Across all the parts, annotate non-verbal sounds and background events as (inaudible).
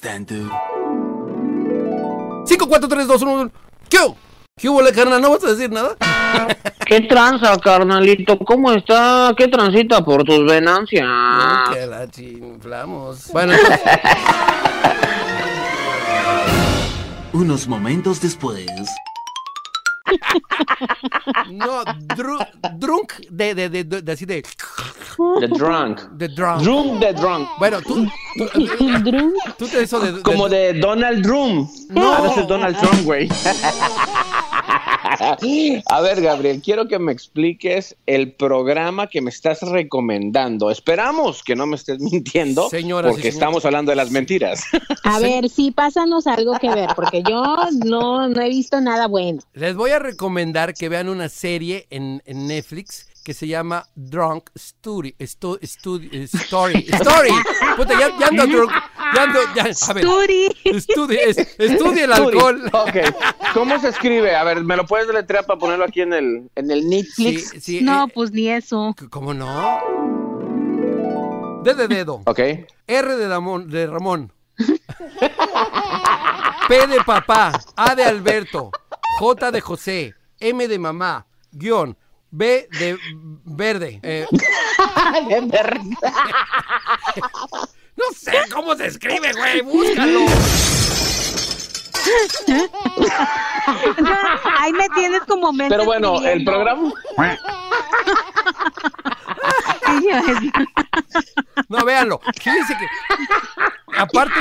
Tanto. 5, 4, 3, 2, 1. ¿Qué? hubo? ¿Qué hubo, carnal? ¿No vas a decir nada? (laughs) ¿Qué tranza, carnalito? ¿Cómo está? ¿Qué transita por tus venancias? No, que la chinflamos. Bueno, entonces, (laughs) Unos momentos después. No, dru- drunk de, de, de, de, de así de, The drunk. de drunk. Drum the drunk. Bueno, tú, tú, Drum. tú te eso de, de- Como de Donald Drum. No. Ah, ese es Donald Trump, güey. A ver, Gabriel, quiero que me expliques el programa que me estás recomendando. Esperamos que no me estés mintiendo, Señoras porque estamos hablando de las mentiras. A ver, sí, pásanos algo que ver, porque yo no, no he visto nada bueno. Les voy a recomendar que vean una serie en, en Netflix que se llama Drunk Story. Eh, Story. (laughs) Story. Puta, ya, ya ando drunk. Ya ando. Ya, a ver. Estudie, es- estudie el alcohol. Ok. ¿Cómo se escribe? A ver, ¿me lo puedes deletrear para ponerlo aquí en el, en el Sí, Netflix? sí, No, eh, pues ni eso. ¿Cómo no? D de dedo. Ok. R de Ramón. De Ramón. P de papá. A de Alberto. J de José. M de mamá. Guión. B de verde. Eh, (laughs) (laughs) no sé cómo se escribe, güey. Búscalo. (laughs) Ahí me tienes como mente Pero bueno, el programa... (laughs) No, véanlo. Fíjense que. Aparte.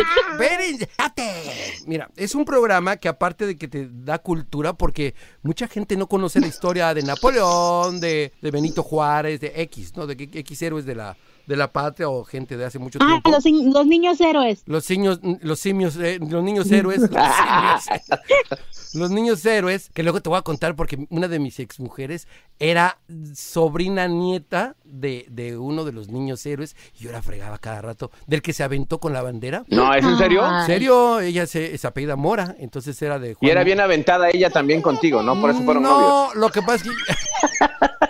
Mira, es un programa que aparte de que te da cultura, porque mucha gente no conoce la historia de Napoleón, de, de Benito Juárez, de X, ¿no? De que- X héroes de la, de la patria o gente de hace mucho Ah, tiempo. los, in- los niños héroes. Los niños, los simios, eh, los niños (laughs) héroes, los, simios, los niños héroes, que luego te voy a contar porque una de mis exmujeres era sobrina nieta de, de uno de los niños héroes y yo la fregaba cada rato, del que se aventó con la bandera. No, ¿es en serio? En serio, ella se, se apellida Mora, entonces era de Y Juan- era bien aventada ella también contigo, ¿no? Por eso fueron novios. no, lo que pasa es que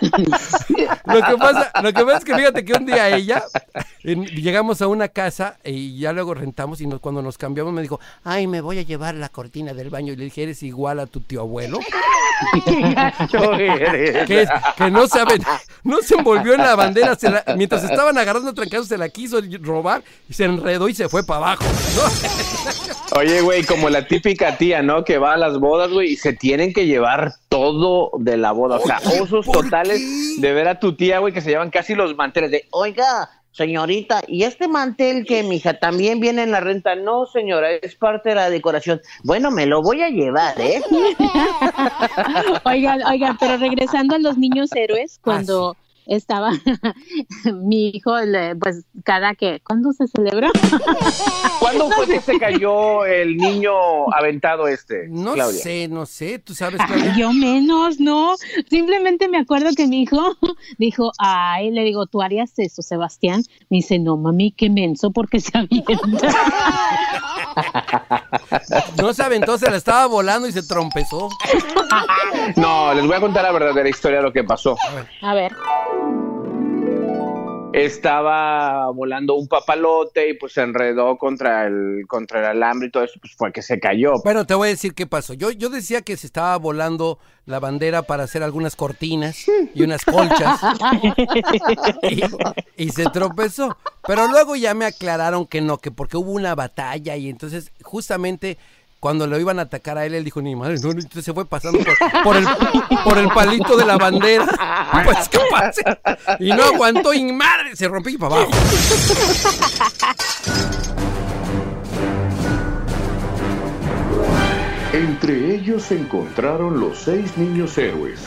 (laughs) lo que pasa, lo que pasa es que fíjate que un día ella (laughs) en- llegamos a una casa y ya luego rentamos y nos- cuando nos cambiamos me dijo, ay, me voy a llevar la cortina del baño y le dije, eres igual a tu tío abuelo, (laughs) (laughs) que, que no saben, no se envolvió en la bandera, se la- mientras estaban agarrando trancados se la quiso robar y se enredó y se fue para abajo. ¿no? (laughs) Oye, güey, como la típica tía, ¿no? Que va a las bodas, güey, y se tienen que llevar todo de la boda. O sea, osos ¿por totales qué? de ver a tu tía, güey, que se llevan casi los manteles de, oiga, señorita, ¿y este mantel que, mija, también viene en la renta? No, señora, es parte de la decoración. Bueno, me lo voy a llevar, ¿eh? (laughs) Oigan, oigan, pero regresando a los niños héroes, cuando estaba (laughs) mi hijo, le- pues cada que, ¿cuándo se celebra? (laughs) ¿Cuándo fue que se cayó el niño aventado este, No Claudia? sé, no sé, tú sabes, Claudia? Yo menos, no. Simplemente me acuerdo que mi hijo (laughs) dijo, ay, le digo, ¿tú harías eso, Sebastián? Me dice, no, mami, qué menso, porque se avienta. No se aventó, se la estaba volando y se trompezó. No, les voy a contar la verdadera historia de lo que pasó. A ver. Estaba volando un papalote y pues se enredó contra el contra el alambre y todo eso, pues fue que se cayó. Bueno, te voy a decir qué pasó. Yo, yo decía que se estaba volando la bandera para hacer algunas cortinas y unas colchas. (laughs) y, y se tropezó. Pero luego ya me aclararon que no, que porque hubo una batalla y entonces justamente cuando lo iban a atacar a él, él dijo, ni madre, no, no", entonces se fue pasando por, el, palito de la bandera. (laughs) Pues qué pasa. Y no aguantó y madre, se rompió y para abajo. Entre ellos se encontraron los seis niños héroes.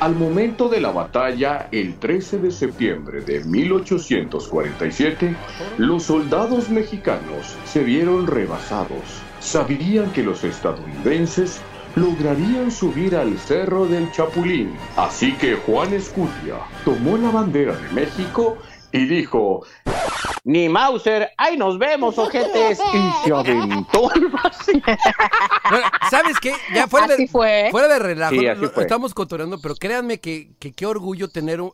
Al momento de la batalla, el 13 de septiembre de 1847, los soldados mexicanos se vieron rebasados. Sabían que los estadounidenses lograrían subir al Cerro del Chapulín. Así que Juan Escutia tomó la bandera de México y dijo, Ni Mauser, ¡ay nos vemos, ojetes! (laughs) Y se aventó al vacío. Bueno, ¿sabes qué? Ya fuera Así de, fue. fuera de relajo, Sí, así lo- fue. estamos cotorreando, pero créanme que, que qué orgullo tener un,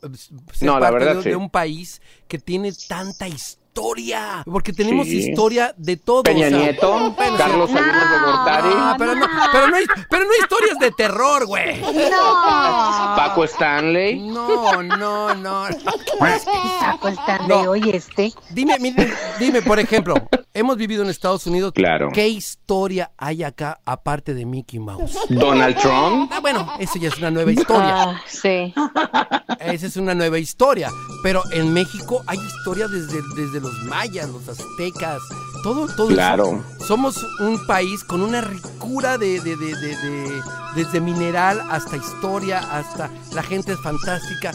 ser No, la verdad, de, sí. de un país que tiene tanta historia historia. Porque tenemos Sí. historia de todo. Peña o sea, Nieto, pero- Carlos Salinas de Gortari, pero no, pero no hay, pero no hay historias de terror, güey. No. Paco Stanley. No, no, no. Saco el tan No. de hoy este. Dime, mire, dime, por ejemplo, hemos vivido en Estados Unidos. Claro. ¿Qué historia hay acá aparte de Mickey Mouse? (laughs) Donald Trump. Ah, bueno, eso ya es una nueva historia. Ah, sí. (laughs) Esa es una nueva historia. Pero en México hay historia desde, desde los mayas, los aztecas, todo, todo Claro. eso. Somos un país con una ricura de, de- de- de- de- desde mineral hasta historia, hasta la gente es fantástica.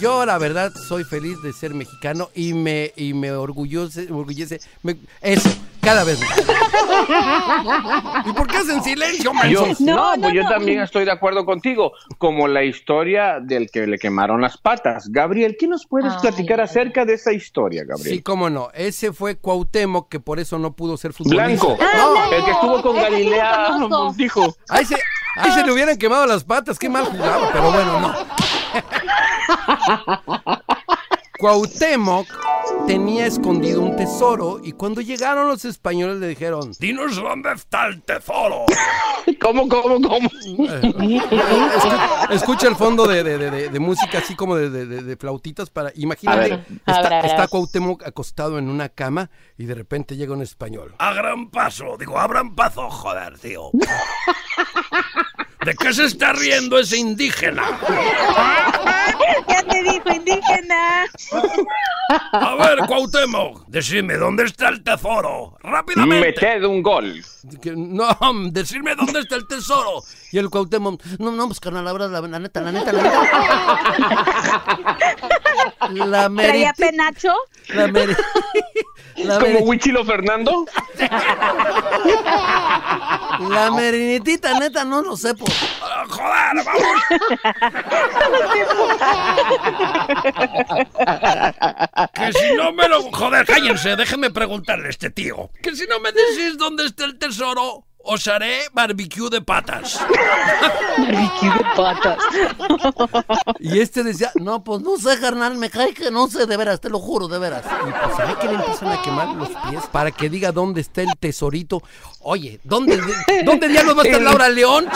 Yo la verdad soy feliz de ser mexicano y me, y me orgullose, orgullece me- eso, cada vez más. ¿Y por qué hacen silencio, Yo, no, No, no, pues yo no. también estoy de acuerdo contigo, como la historia del que le quemaron las patas. Gabriel, ¿qué nos puedes Ay. platicar acerca de esa historia, Gabriel? Sí, cómo no. Ese fue Cuauhtémoc, que por eso no pudo ser futbolista. Blanco, No, el que estuvo con Galilea conozco. Montijo. ahí se, ahí se le hubieran quemado las patas. Qué mal jugaba, pero bueno, no. Cuauhtémoc tenía escondido un tesoro y cuando llegaron los españoles le dijeron, dinos dónde está el tesoro. ¿Cómo, cómo, cómo? Escu- Escucha el fondo de, de- de- de- de música así como de, de- de- de flautitas para... A Imagínate. A está, a ver. está Cuauhtémoc acostado en una cama y de repente llega un español. A gran paso, digo, abran paso, joder, tío. ¿De qué se está riendo ese indígena? Ya te dijo indígena. A ver, Cuauhtémoc, decime, ¿dónde está el tesoro? ¡Rápidamente! Meted un gol. Que, no, decirme dónde está el tesoro. Y el Cuauhtémoc, no, no, pues carnal, la verdad, la, la neta, la neta, la neta. La ¿Traía penacho? la meri- la Como Huichilo Fernando. (laughs) la merinitita, neta, no lo sé, por. Ah, ¡Joder, vamos! que si no me lo... Joder, cállense, déjenme preguntarle a este tío. Que si no me decís dónde está el tesoro, os haré barbecue de patas. Barbecue de patas. Y este decía, no, pues no sé, carnal, me cae que no sé, de veras, te lo juro, de veras. Y pues hay que le empiezan a quemar los pies para que diga dónde está el tesorito. Oye, ¿dónde, dónde diablos va a estar El- Laura León?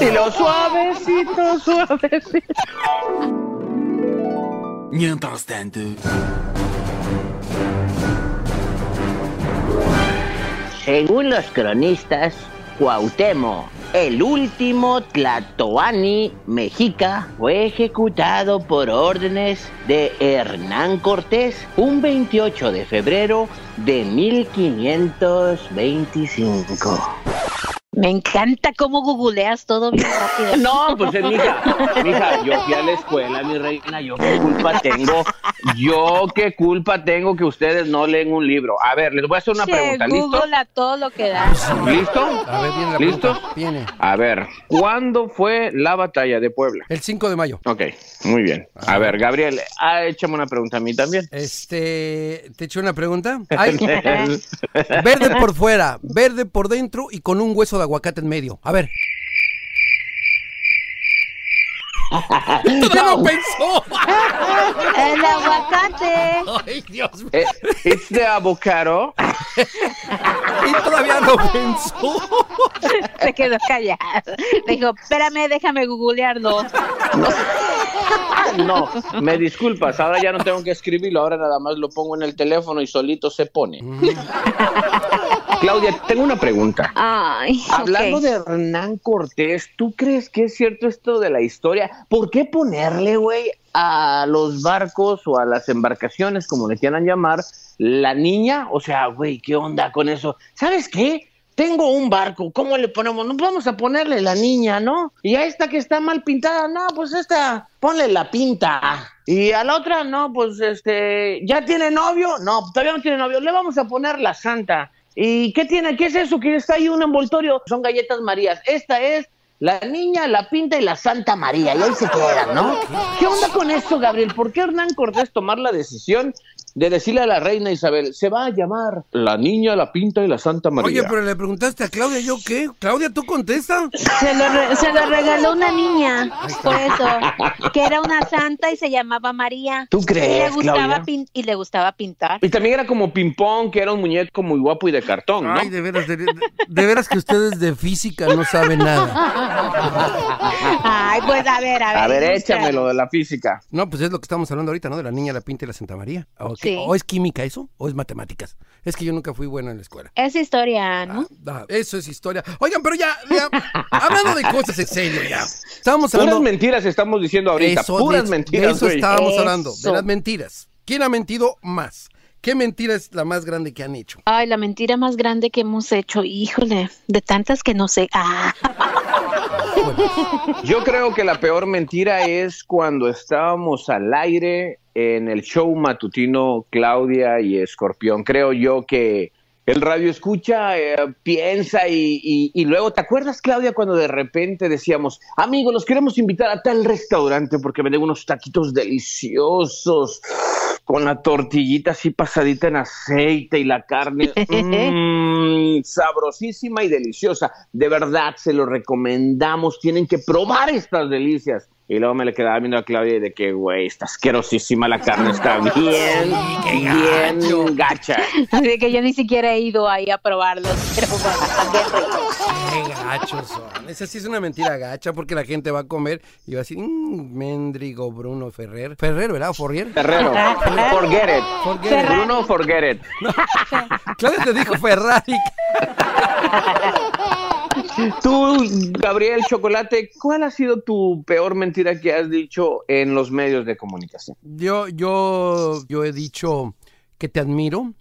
Y lo suavecito, suavecito. Mientras tanto, Según los cronistas, Cuauhtémoc, el último Tlatoani mexica, fue ejecutado por órdenes de Hernán Cortés un 28 de febrero de 1525. Me encanta cómo googleas todo bien rápido. No, pues es mija, mija, yo fui a la escuela, mi reina, yo qué culpa tengo, yo qué culpa tengo que ustedes no leen un libro. A ver, les voy a hacer una Che, pregunta, ¿listo? Google a todo lo que da. ¿Listo? A ver, viene la ¿Listo? Viene. A ver, ¿cuándo fue la batalla de Puebla? El 5 de mayo. Ok, muy bien. A ver, Gabriel, ah, échame una pregunta a mí también. Este, ¿te echo una pregunta? (laughs) Ay, verde por fuera, verde por dentro y con un hueso de aguacate en medio. A ver. (laughs) ¡Ya lo pensó! (laughs) El aguacate. ¡Ay, Dios mío! Eh, ¿Es de avocado? (laughs) Y todavía lo pensó. Se quedó callado. Dijo, espérame, déjame googlearlo. No, me disculpas, ahora ya no tengo que escribirlo, ahora nada más lo pongo en el teléfono y solito se pone. Claudia, tengo una pregunta. Ay, Hablando de Hernán Cortés, ¿tú crees que es cierto esto de la historia? ¿Por qué ponerle, güey, a los barcos o a las embarcaciones, como le quieran llamar, la niña? O sea, güey, ¿qué onda con eso? ¿Sabes qué? Tengo un barco, ¿cómo le ponemos? No vamos a ponerle la niña, ¿no? Y a esta que está mal pintada, no, pues esta, ponle la pinta. Y a la otra, no, pues este, ¿ya tiene novio? No, todavía no tiene novio, le vamos a poner la santa. ¿Y qué tiene? ¿Qué es eso? Que está ahí un envoltorio. Son galletas Marías. Esta es la niña, la pinta y la Santa María, y ahí se quedan, ¿no? ¿Qué onda con esto, Gabriel? ¿Por qué Hernán Cortés tomar la decisión de decirle a la reina Isabel, se va a llamar la niña, la pinta y la Santa María? Oye, pero le preguntaste a Claudia, ¿yo qué? Claudia, ¿tú contesta? Se lo, re- se lo regaló una niña, por eso, que era una santa y se llamaba María. ¿Tú Y le crees, gustaba, Claudia? pin- y le gustaba pintar. Y también era como ping-pong, que era un muñeco muy guapo y de cartón, ¿no? Ay, de veras, de, de- de veras que ustedes de física no saben nada. Ay, pues a ver, a ver. A ver, échamelo de la física. No, pues es lo que estamos hablando ahorita, ¿no? De la niña, la pinta y la Santa María. ¿O, qué? Sí. ¿O es química eso? ¿O es matemáticas? Es que yo nunca fui bueno en la escuela. Es historia, ¿no? Ah, eso es historia. Oigan, pero ya, ya, hablando de cosas en serio, ya. Estábamos Puras hablando... mentiras estamos diciendo ahorita, Eso, puras de, mentiras, de eso güey. estábamos hablando, de las mentiras. ¿Quién ha mentido más? ¿Qué mentira es la más grande que han hecho? Ay, la mentira más grande que hemos hecho, híjole, de tantas que no sé. Ah, Yo creo que la peor mentira es cuando estábamos al aire en el show matutino Claudia y Escorpión. Creo yo que el radio escucha, eh, piensa y, y- y luego, ¿te acuerdas Claudia cuando de repente decíamos, amigos, los queremos invitar a tal restaurante porque venden unos taquitos deliciosos con la tortillita así pasadita en aceite y la carne (laughs) mm, sabrosísima y deliciosa. De verdad, se lo recomendamos. Tienen que probar estas delicias. Y luego me le quedaba viendo a Claudia y de que, güey, está asquerosísima la carne, está (laughs) bien, bien gacha. así que yo ni siquiera he ido ahí a probarlos, pero bueno, también rico. Qué gachos son. Esa sí es una mentira gacha porque la gente va a comer y va a decir, "Mm, Méndrigo Bruno Ferrer. Ferrer, ¿verdad? ¿O Forrier? Ferrero, forget it. Forget it. Bruno, forget it. (laughs) Claudia te dijo Ferrari. (laughs) Tú, Gabriel Chocolate, ¿cuál ha sido tu peor mentira que has dicho en los medios de comunicación? Yo, yo, yo he dicho que te admiro,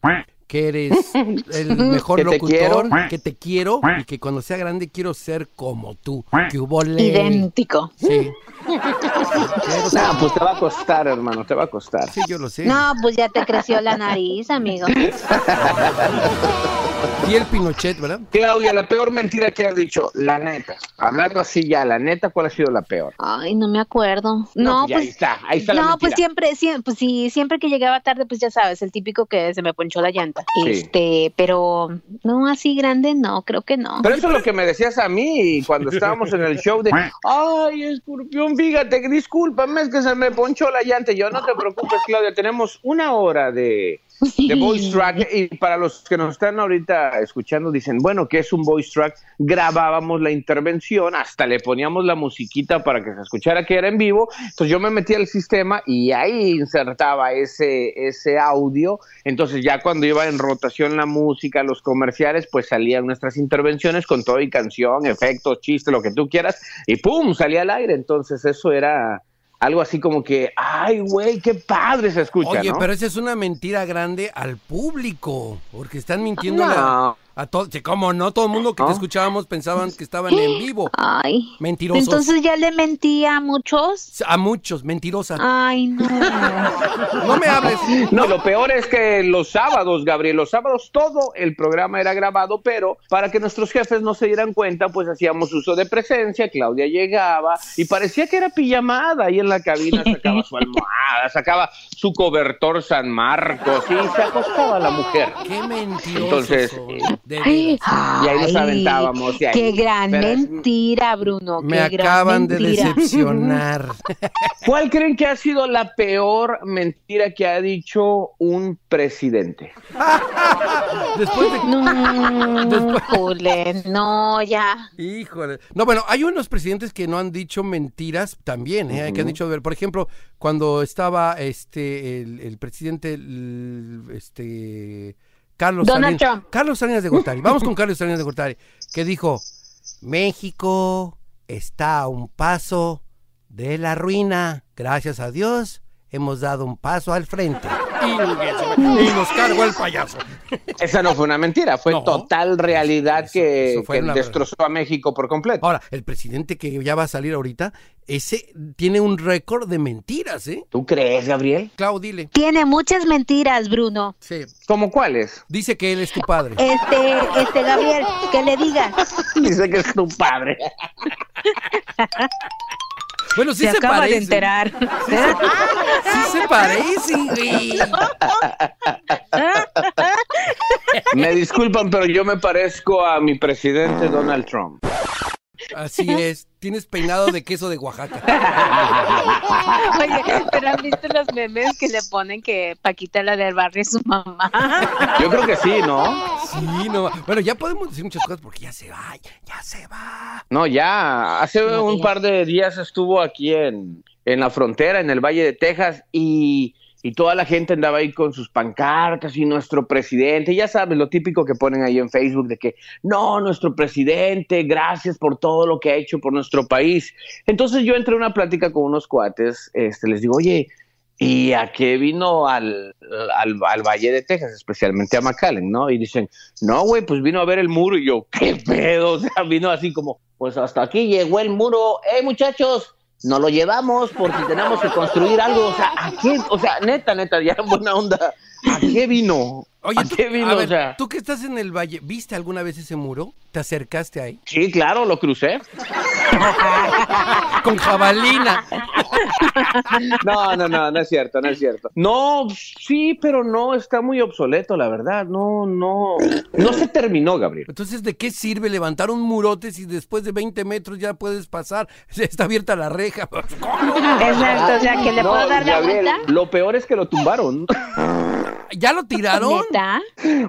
que eres (laughs) el mejor Que te locutor, quiero. que te quiero y que cuando sea grande quiero ser como tú. Que hubo Idéntico. Sí. (laughs) No, pues te va a costar, hermano, te va a costar. Sí, yo lo sé. No, pues ya te creció la nariz, amigo. (laughs) Y el Pinochet, ¿verdad? Claudia, la peor mentira que has dicho, la neta. Hablando así ya, la neta, ¿cuál ha sido la peor? Ay, no me acuerdo. No, ya ahí pues. está, ahí está la no, mentira. pues siempre, siempre, pues sí, siempre que llegaba tarde, pues ya sabes, el típico que se me ponchó la llanta. Sí. Este, pero no así grande, no, creo que no. Pero eso es lo que me decías a mí cuando estábamos en el show de, ay, escorpión, fíjate, discúlpame, es que se me ponchó la llanta. Yo no te preocupes, Claudia, tenemos una hora de, de voice track y para los que nos están ahorita escuchando dicen, bueno, ¿qué es un voice track? Grabábamos la intervención, hasta le poníamos la musiquita para que se escuchara que era en vivo. Entonces yo me metí al sistema y ahí insertaba ese, ese audio. Entonces ya cuando iba en rotación la música, los comerciales, pues salían nuestras intervenciones con todo y canción, efectos, chiste, lo que tú quieras, y ¡pum! salía al aire. Entonces eso era algo así como que, ay, güey, qué padre se escucha, Oye, ¿no? pero esa es una mentira grande al público, porque están mintiendo No. A todos. ¿Cómo no? Todo el mundo que te escuchábamos pensaban que estaban en (gasps) vivo. Ay. Mentirosos. Entonces ya le mentí a muchos. A muchos, mentirosa. Ay, no. (laughs) No me hables. No, lo peor es que los sábados, Gabriel, los sábados todo el programa era grabado, pero para que nuestros jefes no se dieran cuenta, pues hacíamos uso de presencia, Claudia llegaba y parecía que era pijamada ahí en la cabina, sacaba su almohada, sacaba su cobertor San Marcos y se acostaba la mujer. Qué mentirosos Entonces, son, de Ay, veras. Y ahí nos aventábamos, y ahí- Qué gran pero- mentira, Bruno. Me qué gran acaban de mentira. decepcionar. (laughs) ¿Cuál creen que ha sido la peor mentira que ha dicho un presidente? (laughs) Después de... No, (laughs) Después- Jule, no, ya. Híjole. No, bueno, hay unos presidentes que no han dicho mentiras también, ¿eh? que han dicho, por ejemplo, cuando estaba este el, el presidente el- este Carlos Donald Salinas, Trump. Carlos Salinas de Gortari. Vamos con (laughs) Carlos Salinas de Gortari, que dijo, "México está a un paso de la ruina. Gracias a Dios hemos dado un paso al frente." Y, nos cargó el payaso. Esa no fue una mentira, fue No. total realidad Eso- que, eso destrozó a México por completo. Ahora, el presidente que ya va a salir ahorita, ese tiene un récord de mentiras, ¿eh? ¿Tú crees, Gabriel? Clau, dile. Tiene muchas mentiras, Bruno. Sí. ¿Cómo cuáles? Dice que él es tu padre. Este, este, Gabriel, que le diga. (laughs) Dice que es tu padre. (laughs) Bueno, sí se se, acaba parece. de enterar. Sí se parecen, güey. Me disculpan, pero yo me parezco a mi presidente Donald Trump. Así es. Tienes peinado de queso de Oaxaca. Oye, pero han visto los memes que le ponen que Paquita la del barrio es su mamá. Yo creo que sí, ¿no? Sí, no. Bueno, ya podemos decir muchas cosas porque ya se va, ya se va. No, ya. Hace No, un par de días estuvo aquí en, en la frontera, en el Valle de Texas, y, y toda la gente andaba ahí con sus pancartas y nuestro presidente. Ya sabes, lo típico que ponen ahí en Facebook de que, no, nuestro presidente, gracias por todo lo que ha hecho por nuestro país. Entonces yo entré a una plática con unos cuates, este, les digo, oye, ¿y a qué vino al, al, al Valle de Texas, especialmente a McAllen, no? Y dicen, no, güey, pues vino a ver el muro. Y yo, ¿qué pedo? (laughs) O sea, vino así como, pues hasta aquí llegó el muro. ¡Eh, muchachos! No lo llevamos porque tenemos que construir algo. O sea, ¿a qué? O sea, neta, neta, ya buena onda. ¿A qué vino? Oye, ¿A tú, qué vino? a o sea, tú que estás en el valle, ¿viste alguna vez ese muro? ¿Te acercaste ahí? sí, claro, lo crucé. (laughs) Con jabalina. No, no, no, no es cierto, no es cierto. No, sí, pero no, está muy obsoleto, la verdad. No, no, no se terminó, Gabriel. Entonces, ¿de qué sirve levantar un murote si después de 20 metros ya puedes pasar? (laughs) Está abierta la reja. ¿Cómo? Exacto, o sea, que le No, puedo dar la Gabriel, vuelta. lo peor es que lo tumbaron. (laughs) ¿Ya lo tiraron? ¿Neta?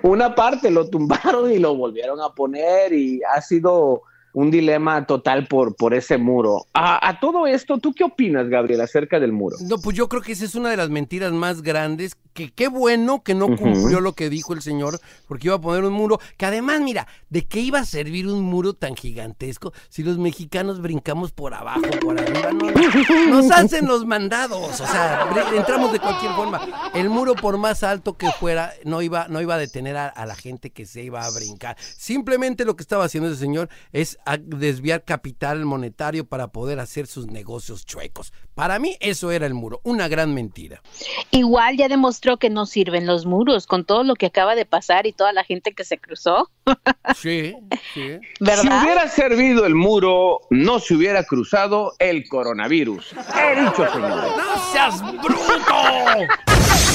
Una parte lo tumbaron y lo volvieron a poner y ha sido un dilema total por, por ese muro. A, a todo esto, ¿tú qué opinas, Gabriel, acerca del muro? No, pues yo creo que esa es una de las mentiras más grandes. Que qué bueno que no cumplió lo que dijo el señor, porque iba a poner un muro. Que además, mira, ¿de qué iba a servir un muro tan gigantesco si los mexicanos brincamos por abajo, por arriba? No, no, nos hacen los mandados. O sea, entramos de cualquier forma. El muro, por más alto que fuera, no iba, no iba a detener a, a la gente que se iba a brincar. Simplemente lo que estaba haciendo ese señor es a- desviar capital monetario para poder hacer sus negocios chuecos. Para mí, eso era el muro. Una gran mentira. Igual ya demostró que no sirven los muros con todo lo que acaba de pasar y toda la gente que se cruzó, (laughs) Sí, sí. Si hubiera servido el muro, no se hubiera cruzado el coronavirus. He dicho, señores. ¡No seas bruto!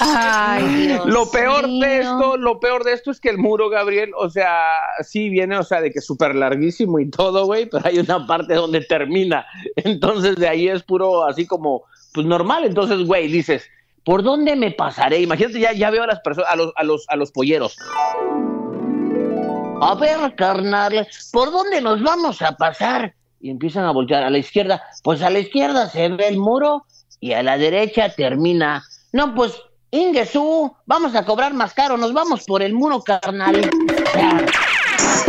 Ay, Dios Lo peor mío. de esto, lo peor de esto es que el muro, Gabriel, o sea, sí viene, o sea, de que es súper larguísimo y todo, güey, pero hay una parte donde termina. Entonces de ahí es puro así como, pues normal. Entonces, güey, dices, ¿por dónde me pasaré? Imagínate, ya, ya veo a las personas, a los, a los, a los polleros. A ver, carnal, ¿por dónde nos vamos a pasar? Y empiezan a voltear a la izquierda. Pues a la izquierda se ve el muro y a la derecha termina. No, pues, Ingesú, vamos a cobrar más caro, nos vamos por el muro, carnal. O (laughs) sea,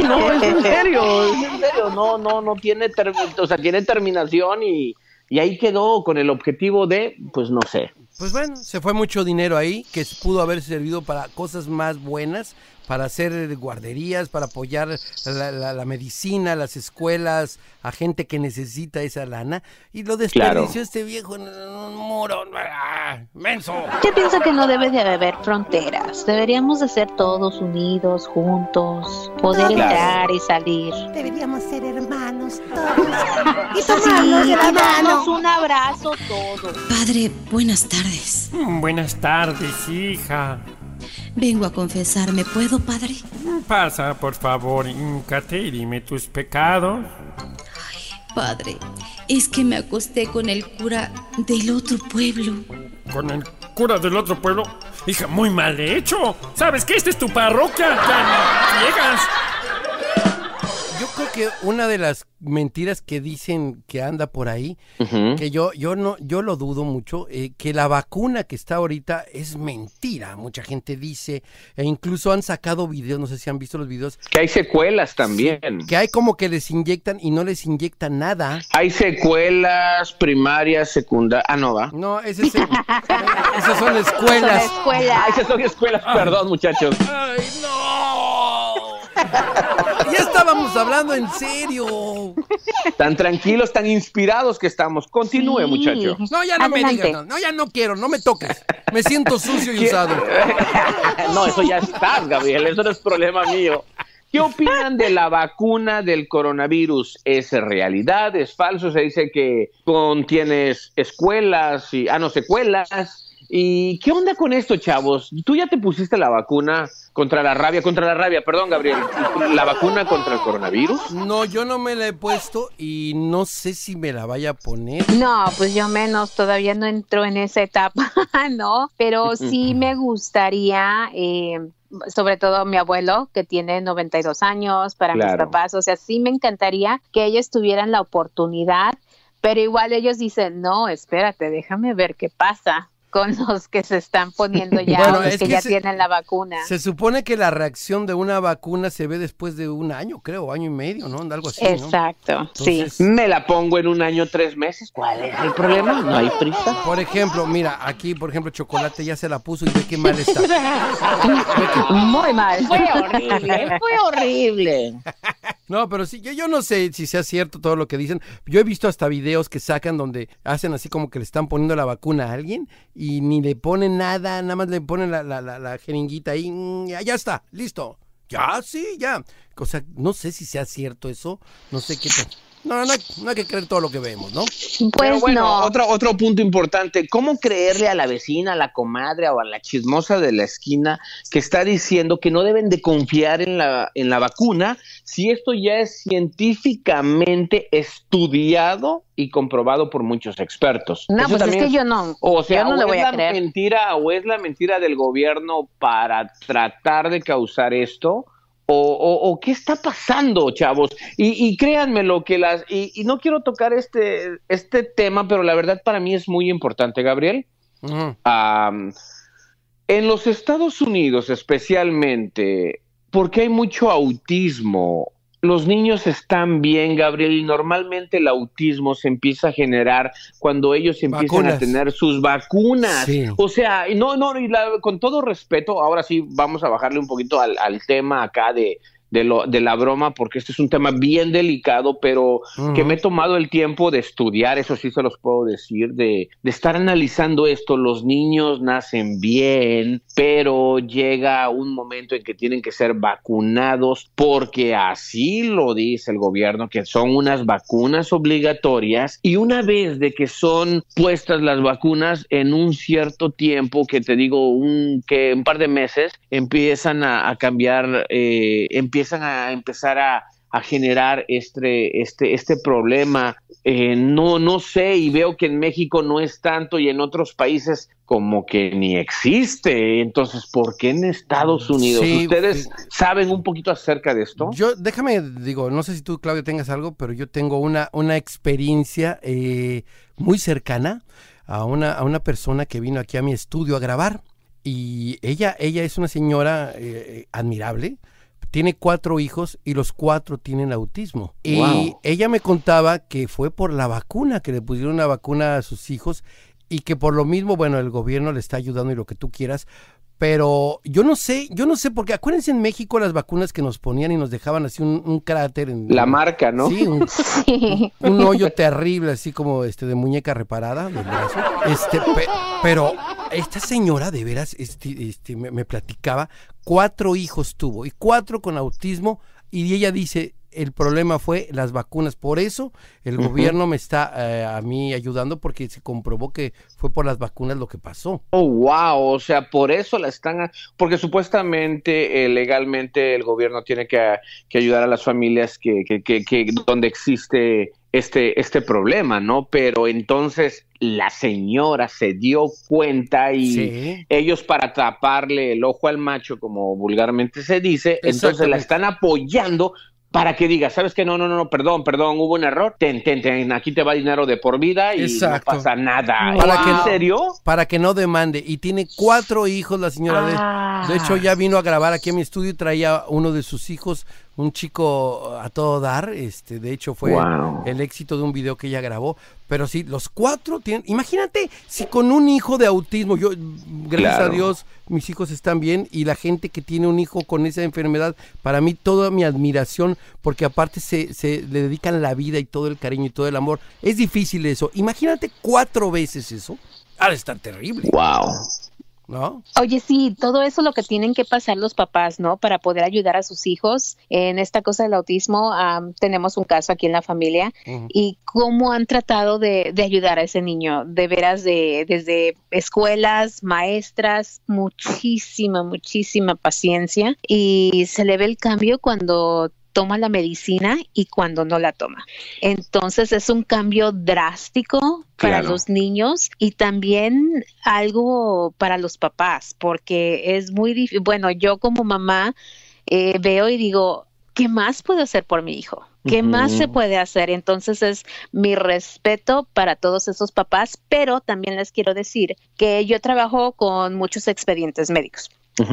No, es en serio, (laughs) es en serio, no, no, no tiene, o sea, tiene terminación y, y ahí quedó con el objetivo de, pues no sé. Pues bueno, se fue mucho dinero ahí que pudo haber servido para cosas más buenas, para hacer guarderías, para apoyar la, la- la medicina, las escuelas, a gente que necesita esa lana. Y lo desperdició Claro. este viejo en un muro. ¡Ah! ¡Menso! Yo pienso que no debe de haber fronteras. Deberíamos de ser todos unidos, juntos, poder Claro. entrar y salir. Deberíamos ser hermanos (laughs) todos. Y Sí, tomarnos de la mano. un abrazo todos. Padre, buenas tardes. Mm, Buenas tardes, hija. Vengo a confesarme, ¿puedo, padre? Pasa, por favor, híncate y dime tus pecados. Padre, es que me acosté con el cura del otro pueblo. Con el cura del otro pueblo. Hija, muy mal hecho. ¿Sabes que esta es tu parroquia? Ya llegas. Yo creo que una de las mentiras que dicen que anda por ahí, que yo, yo no, yo lo dudo mucho, eh, que la vacuna que está ahorita es mentira. Mucha gente dice, e incluso han sacado videos, no sé si han visto los videos, Que hay secuelas también. que hay como que les inyectan y no les inyectan nada. Hay secuelas primarias, secundarias. Ah, no va. No, ese es, esas son escuelas. escuela. Ah, esas son escuelas, perdón, muchachos. ¡Ay, no! Ya estábamos hablando en serio. Tan tranquilos, tan inspirados que estamos. Continúe, Sí. muchacho. No, ya no me digas, no, no, ya no quiero, no me toques. Me siento sucio y usado. (laughs) no, eso ya está, Gabriel. Eso no es problema mío. ¿Qué opinan de la vacuna del coronavirus? ¿Es realidad? ¿Es falso? Se dice que contiene escuelas y, ah, no, secuelas. ¿Y qué onda con esto, chavos? ¿Tú ya te pusiste la vacuna contra la rabia? Contra la rabia, perdón, Gabriel. ¿La vacuna contra el coronavirus? No, yo no me la he puesto y no sé si me la vaya a poner. No, pues yo menos, todavía no entro en esa etapa, (laughs) ¿no? Pero sí (laughs) me gustaría, eh, sobre todo mi abuelo, que tiene 92 años, para mis papás, o sea, sí me encantaría que ellos tuvieran la oportunidad, pero igual ellos dicen, no, espérate, déjame ver qué pasa con los que se están poniendo (laughs) ya, Bueno, los es que, que ya se- tienen la vacuna. Se supone que la reacción de una vacuna se ve después de un año, creo, año y medio, ¿no? Algo así, ¿no? Exacto, sí. Me la pongo en un año, tres meses. ¿Cuál es el problema? No hay prisa. Por ejemplo, mira, aquí, por ejemplo, Chocolate ya se la puso y ve qué mal está. (laughs) Muy mal. Fue horrible, fue horrible. (laughs) No, pero sí, yo, no sé si sea cierto todo lo que dicen. Yo he visto hasta videos que sacan donde hacen así como que le están poniendo la vacuna a alguien y ni le ponen nada, nada más le ponen la, la, la, la jeringuita ahí, mm, ya, ya está, listo. Ya, sí, ya. O sea, no sé si sea cierto eso, no sé qué... tal. No, no hay, no hay que creer todo lo que vemos, ¿no? Pues Pero bueno, no. otro, otro punto importante, ¿cómo creerle a la vecina, a la comadre o a la chismosa de la esquina que está diciendo que no deben de confiar en la, en la vacuna si esto ya es científicamente estudiado y comprobado por muchos expertos? No, Eso pues también es que yo no. O sea, yo no o le es voy la a creer. mentira o es la mentira del gobierno para tratar de causar esto. O, o- o qué está pasando, chavos. Y, y créanme lo que las y, y no quiero tocar este este tema, pero la verdad para mí es muy importante, Gabriel. En los Estados Unidos, especialmente, porque hay mucho autismo, los niños están bien, Gabriel, y normalmente el autismo se empieza a generar cuando ellos empiezan Vacunas. a tener sus vacunas. Sí. O sea, y no, no, y la- con todo respeto, ahora sí vamos a bajarle un poquito al, al tema acá de, de, lo, de la broma, porque este es un tema bien delicado, pero que me he tomado el tiempo de estudiar, eso sí se los puedo decir, de, de estar analizando esto. Los niños nacen bien, pero llega un momento en que tienen que ser vacunados porque así lo dice el gobierno, que son unas vacunas obligatorias y una vez de que son puestas las vacunas en un cierto tiempo, que te digo, un, que un par de meses, empiezan a, a cambiar, eh, empiezan a empezar a a generar este, este, este problema. Eh, no, no sé, y veo que en México no es tanto y en otros países como que ni existe. Entonces, ¿por qué en Estados Unidos? Sí, ¿Ustedes sí. saben un poquito acerca de esto? Yo, déjame, digo, no sé si tú, Claudia, tengas algo, pero yo tengo una, una experiencia eh, muy cercana a una, a una persona que vino aquí a mi estudio a grabar. Y ella, ella es una señora eh, admirable, tiene cuatro hijos y los cuatro tienen autismo. Y ella me contaba que fue por la vacuna, que le pusieron una vacuna a sus hijos y que por lo mismo, bueno, el gobierno le está ayudando y lo que tú quieras, pero yo no sé, yo no sé, porque acuérdense en México las vacunas que nos ponían y nos dejaban así un, un cráter en La marca, ¿no? Sí, un, (laughs) Sí. un hoyo terrible, así como este de muñeca reparada del brazo. Este, pe- pero esta señora de veras este, este, me, me platicaba, cuatro hijos tuvo y cuatro con autismo y ella dice, el problema fue las vacunas, por eso el gobierno me está eh, a mí ayudando porque se comprobó que fue por las vacunas lo que pasó. Oh, wow, o sea, por eso la están, porque supuestamente eh, legalmente el gobierno tiene que, que ayudar a las familias que, que, que, que- donde existe este, este problema, ¿no? Pero entonces la señora se dio cuenta y Sí. ellos para taparle el ojo al macho, como vulgarmente se dice, entonces la están apoyando para que digas, ¿sabes qué? No, no, no, perdón, perdón, hubo un error. Ten, ten, ten, aquí te va dinero de por vida y Exacto. no pasa nada. Para que ¿En serio? Para que no demande. Y tiene cuatro hijos la señora. De- Ah. De, hecho, ya vino a grabar aquí en mi estudio y traía uno de sus hijos, un chico a todo dar. Este, de hecho, fue Wow. el éxito de un video que ella grabó. Pero sí, los cuatro tienen. Imagínate si con un hijo de autismo, yo, gracias Claro. a Dios, mis hijos están bien. Y la gente que tiene un hijo con esa enfermedad, para mí, toda mi admiración, porque aparte se, se le dedican la vida y todo el cariño y todo el amor. Es difícil eso. Imagínate cuatro veces eso. Ha de estar terrible. Wow. ¿No? Oye, sí, todo eso lo que tienen que pasar los papás, ¿no? Para poder ayudar a sus hijos en esta cosa del autismo. am, tenemos un caso aquí en la familia y cómo han tratado de, de ayudar a ese niño, de veras, de, desde escuelas, maestras, muchísima, muchísima paciencia y se le ve el cambio cuando toma la medicina y cuando no la toma. Entonces es un cambio drástico para Claro. los niños y también algo para los papás, porque es muy difícil. Bueno, yo como mamá eh, veo y digo, ¿qué más puedo hacer por mi hijo? ¿Qué más se puede hacer? Entonces es mi respeto para todos esos papás, pero también les quiero decir que yo trabajo con muchos expedientes médicos.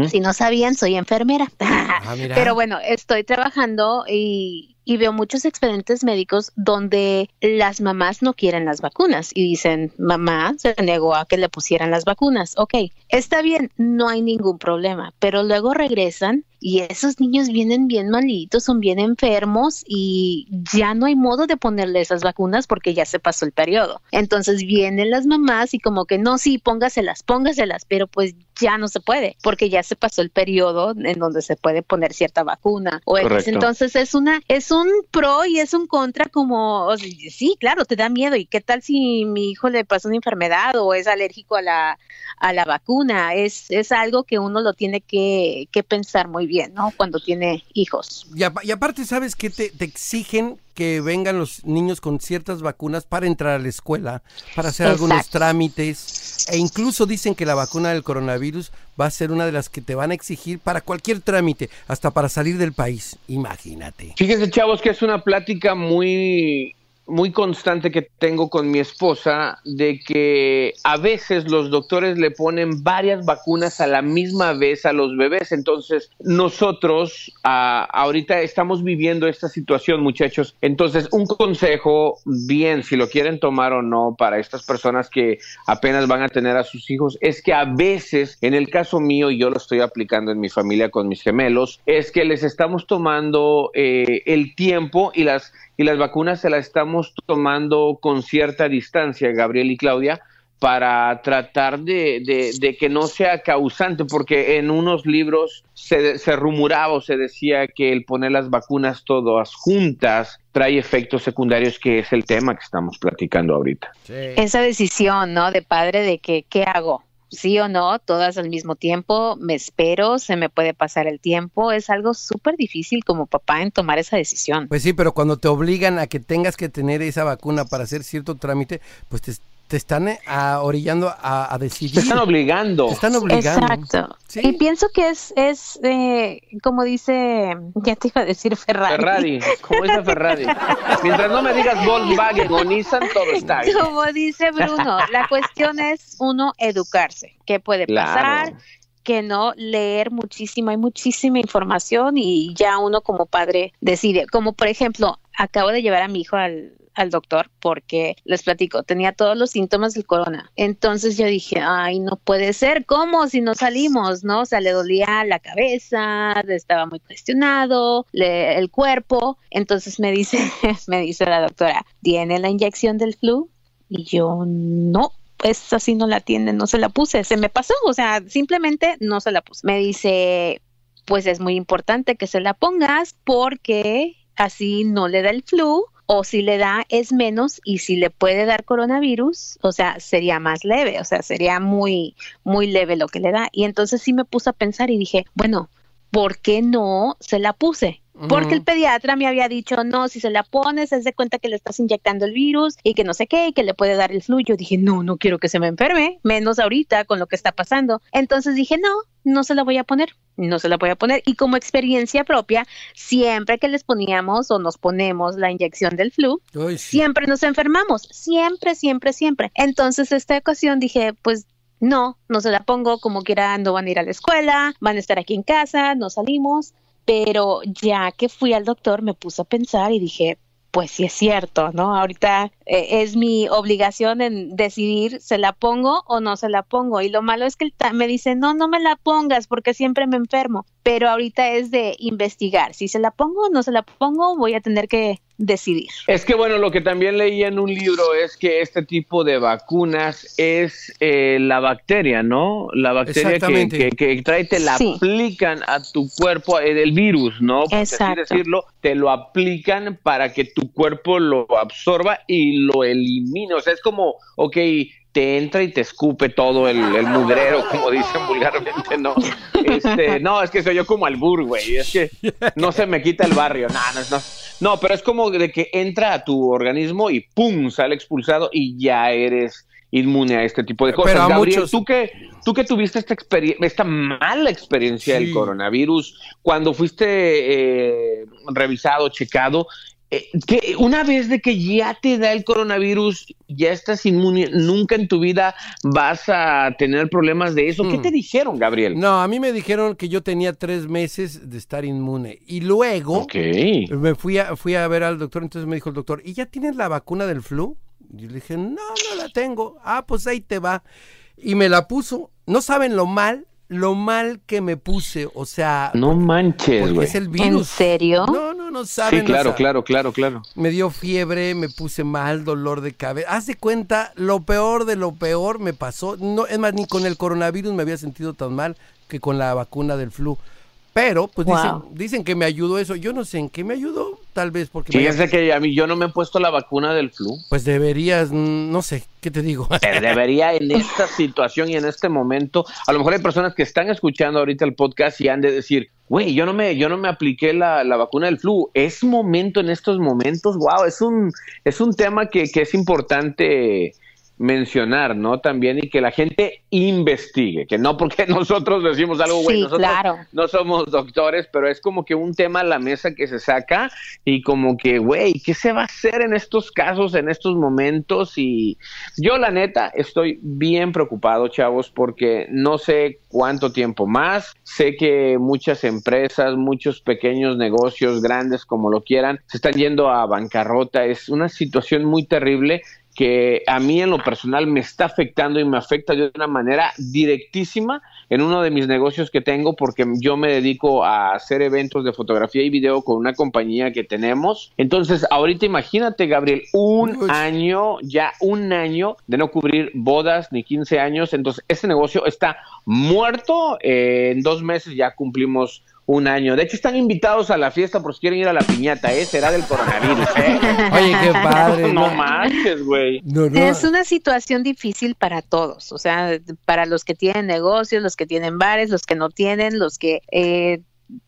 Si no sabían, soy enfermera. Ah. (laughs) Pero bueno, estoy trabajando y, y veo muchos expedientes médicos donde las mamás no quieren las vacunas y dicen, mamá se negó a que le pusieran las vacunas. Ok, está bien, no hay ningún problema, pero luego regresan y esos niños vienen bien malitos, son bien enfermos y ya no hay modo de ponerle esas vacunas porque ya se pasó el periodo. Entonces vienen las mamás y como que no, sí, póngaselas, póngaselas, pero pues ya no se puede porque ya se pasó el periodo en donde se puede poner cierta vacuna o entonces es una es un pro y es un contra como sí claro te da miedo. Y qué tal si mi hijo le pasa una enfermedad o es alérgico a la a la vacuna es es algo que uno lo tiene que, que pensar muy bien no cuando tiene hijos. Y, y aparte, ¿sabes qué? Te, te exigen que vengan los niños con ciertas vacunas para entrar a la escuela, para hacer algunos trámites. E incluso dicen que la vacuna del coronavirus va a ser una de las que te van a exigir para cualquier trámite, hasta para salir del país. Imagínate. Fíjense, chavos, que es una plática muy, muy constante que tengo con mi esposa de que a veces los doctores le ponen varias vacunas a la misma vez a los bebés. Entonces, nosotros ah, ahorita estamos viviendo esta situación, muchachos. Entonces, un consejo, bien, si lo quieren tomar o no, para estas personas que apenas van a tener a sus hijos, es que a veces, en el caso mío, y yo lo estoy aplicando en mi familia con mis gemelos, es que les estamos tomando eh, el tiempo y las, y las vacunas se las estamos tomando con cierta distancia, Gabriel y Claudia, para tratar de, de- de que no sea causante, porque en unos libros se, se rumoraba o se decía que el poner las vacunas todas juntas trae efectos secundarios, que es el tema que estamos platicando ahorita. esa decisión no de padre de que qué hago sí o no, todas al mismo tiempo, me espero, se me puede pasar el tiempo, es algo súper difícil como papá en tomar esa decisión. Pues sí, pero cuando te obligan a que tengas que tener esa vacuna para hacer cierto trámite, pues te, te están eh, a- orillando a, a decidir. Te están obligando. Te están obligando. Exacto. Y pienso que es, es eh, como dice, ya te iba a decir Ferrari. Ferrari, como dice Ferrari. Mientras no me digas Volkswagen o Nissan, todo está bien. Como dice Bruno, la cuestión es uno educarse. ¿Qué puede Claro. pasar? que no leer muchísima, hay muchísima información y ya uno como padre decide. Como por ejemplo, acabo de llevar a mi hijo al, al doctor porque les platico, tenía todos los síntomas del corona. Entonces yo dije, ay, no puede ser, ¿cómo si no salimos? ¿No? O sea, le dolía la cabeza, estaba muy cuestionado, le- el cuerpo. Entonces me dice, (laughs) me dice la doctora, ¿tiene la inyección del flu? Y yo, no, pues así no la tiene, no se la puse, se me pasó, o sea, simplemente no se la puse. Me dice, pues es muy importante que se la pongas porque así no le da el flu o si le da es menos y si le puede dar coronavirus, o sea, sería más leve, o sea, sería muy, muy leve lo que le da. Y entonces sí me puse a pensar y dije, bueno, ¿por qué no se la puse? Porque el pediatra me había dicho, no, si se la pones, es de cuenta que le estás inyectando el virus y que no sé qué, y que le puede dar el flu. Yo dije, no, no quiero que se me enferme, menos ahorita con lo que está pasando. Entonces dije, no, no se la voy a poner, no se la voy a poner. Y como experiencia propia, siempre que les poníamos o nos ponemos la inyección del flu, sí. siempre nos enfermamos, siempre, siempre, siempre. Entonces esta ocasión dije, pues no, no se la pongo, como quiera no van a ir a la escuela, van a estar aquí en casa, no salimos, pero ya que fui al doctor me puse a pensar y dije, pues sí es cierto, ¿no? Ahorita eh, es mi obligación en decidir, ¿se la pongo o no se la pongo? Y lo malo es que él me dice, no, no me la pongas porque siempre me enfermo, pero ahorita es de investigar, si se la pongo o no se la pongo, voy a tener que decidir. Es que bueno, lo que también leí en un libro es que este tipo de vacunas es eh, la bacteria, ¿no? La bacteria que, que, que trae, te la Sí. aplican a tu cuerpo, eh, del virus, ¿no? Por así Exacto. decirlo, te lo aplican para que tu cuerpo lo absorba y lo elimine. O sea, es como, ok, te entra y te escupe todo el, el mugrero, como dicen vulgarmente, ¿no? Este, no, es que soy yo como albur, güey. Es que no se me quita el barrio. No, no, no. No, pero es como de que entra a tu organismo y ¡pum! sale expulsado y ya eres inmune a este tipo de cosas. Pero Gabriel, muchos- tú que tú que tuviste esta experiencia, esta mala experiencia Sí. del coronavirus, cuando fuiste eh, revisado, checado, eh, que una vez de que ya te da el coronavirus, ya estás inmune, nunca en tu vida vas a tener problemas de eso. ¿Qué Mm. te dijeron, Gabriel? No, a mí me dijeron que yo tenía tres meses de estar inmune. Y luego me fui a, fui a ver al doctor, entonces me dijo el doctor, ¿y ya tienes la vacuna del flu? Y yo le dije, no, no la tengo. Ah, pues ahí te va. Y me la puso. No saben lo mal, lo mal que me puse. O sea, No manches, güey. es el ¿En serio? No, no, no saben. Sí, claro, claro, claro, claro. Me dio fiebre, me puse mal, dolor de cabeza. Haz de cuenta, lo peor de lo peor me pasó. No, es más, ni con el coronavirus me había sentido tan mal que con la vacuna del flu. Pero, pues dicen, Wow. dicen que me ayudó eso. Yo no sé en qué me ayudó, tal vez porque me Fíjense que a mí yo no me he puesto la vacuna del flu. Pues deberías, mm, no sé, ¿qué te digo? Pero (laughs) debería en esta situación y en este momento, a lo mejor hay personas que están escuchando ahorita el podcast y han de decir, güey, yo no me, yo no me apliqué la, la vacuna del flu. Es momento en estos momentos, wow, es un, es un tema que, que es importante mencionar, ¿no? También y que la gente investigue, que no porque (laughs) nosotros decimos algo, güey, Sí, nosotros claro. no somos doctores, pero es como que un tema a la mesa que se saca y como que, güey, ¿qué se va a hacer en estos casos, en estos momentos? Y yo la neta estoy bien preocupado, chavos, porque no sé cuánto tiempo más. Sé que muchas empresas, muchos pequeños negocios, grandes como lo quieran, se están yendo a bancarrota. Es una situación muy terrible que a mí en lo personal me está afectando y me afecta de una manera directísima en uno de mis negocios que tengo porque yo me dedico a hacer eventos de fotografía y video con una compañía que tenemos. Entonces, ahorita imagínate, Gabriel, un Uy. año, ya un año de no cubrir bodas ni 15 años. Entonces, este negocio está muerto. Eh, en dos meses ya cumplimos un año. De hecho, están invitados a la fiesta por si quieren ir a la piñata, ¿eh? Será del coronavirus, ¿eh? (laughs) Oye, qué padre. No manches, güey. No, no. Es una situación difícil para todos, o sea, para los que tienen negocios, los que tienen bares, los que no tienen, los que eh,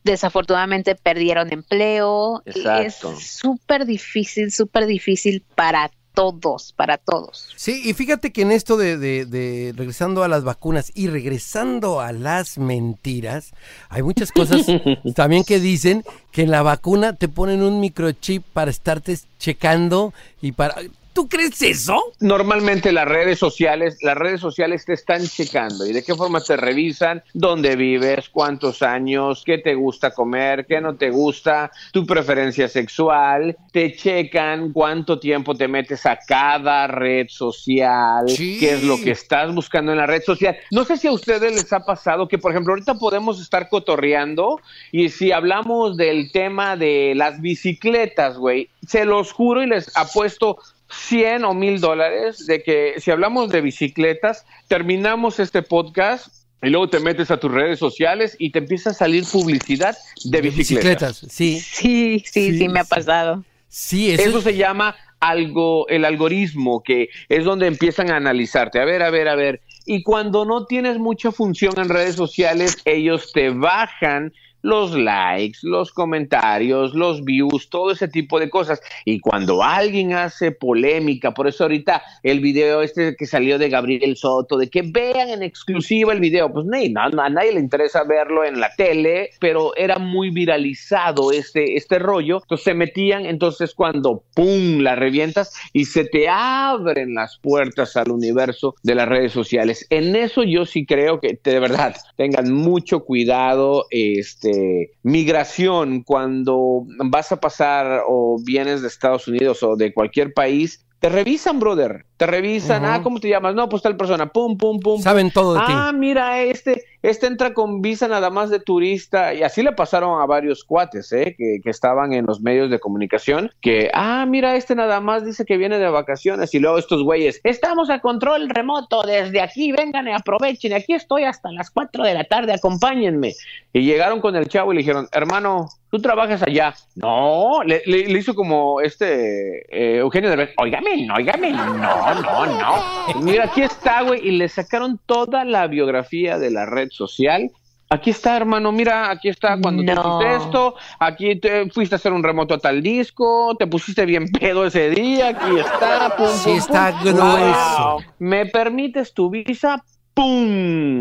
desafortunadamente perdieron empleo. Exacto. Es súper difícil, súper difícil para todos, para todos. Sí, y fíjate que en esto de, de- de regresando a las vacunas y regresando a las mentiras, hay muchas cosas (laughs) también que dicen que en la vacuna te ponen un microchip para estarte checando y para... ¿Tú crees eso? Normalmente las redes sociales, las redes sociales te están checando y de qué forma te revisan, dónde vives, cuántos años, qué te gusta comer, qué no te gusta, tu preferencia sexual, te checan cuánto tiempo te metes a cada red social, Sí. qué es lo que estás buscando en la red social. No sé si a ustedes les ha pasado que, por ejemplo, ahorita podemos estar cotorreando y si hablamos del tema de las bicicletas, güey, se los juro y les apuesto 100 o 1000 dólares de que si hablamos de bicicletas, terminamos este podcast y luego te metes a tus redes sociales y te empieza a salir publicidad de bicicletas. sí. Sí, sí, Sí, sí, me ha sí. pasado. Sí, eso, Eso se llama algo, el algoritmo, que es donde empiezan a analizarte. A ver, a ver, a ver. Y cuando no tienes mucha función en redes sociales, ellos te bajan los likes, los comentarios, los views, todo ese tipo de cosas. Y cuando alguien hace polémica, por eso ahorita el video este que salió de Gabriel Soto, de que vean en exclusiva el video, pues ni, no, a nadie le interesa verlo en la tele, pero era muy viralizado este, este rollo. Entonces se metían, entonces cuando ¡pum! la revientas y se te abren las puertas al universo de las redes sociales. En eso yo sí creo que de verdad tengan mucho cuidado, este migración, cuando vas a pasar o vienes de Estados Unidos o de cualquier país, te revisan, brother. Te revisan. Ah, ¿cómo te llamas? No, pues tal persona. Pum, pum, pum. Saben todo de ti. Ah, mira, este, este entra con visa nada más de turista. Y así le pasaron a varios cuates, ¿eh? Que, que estaban en los medios de comunicación. Que, ah, mira, este nada más dice que viene de vacaciones. Y luego estos güeyes, estamos a control remoto desde aquí. Vengan y aprovechen. Aquí estoy hasta las 4 de la tarde. Acompáñenme. Y llegaron con el chavo y le dijeron, hermano, tú trabajas allá. No, le, le- le hizo como este eh, Eugenio de Óigame, óigame, no, no, no. (laughs) Mira, aquí está, güey, y le sacaron toda la biografía de la red social. Aquí está, hermano, mira, aquí está cuando te No. hiciste esto, aquí te fuiste a hacer un remoto a tal disco, te pusiste bien (laughs) pedo ese día, aquí está, pum, Sí pum, está pum. grueso. ¿Me permites tu visa? ¡Pum!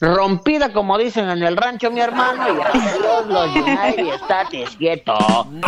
Rompida, como dicen en el rancho, mi hermano, y adiós los United States, quieto.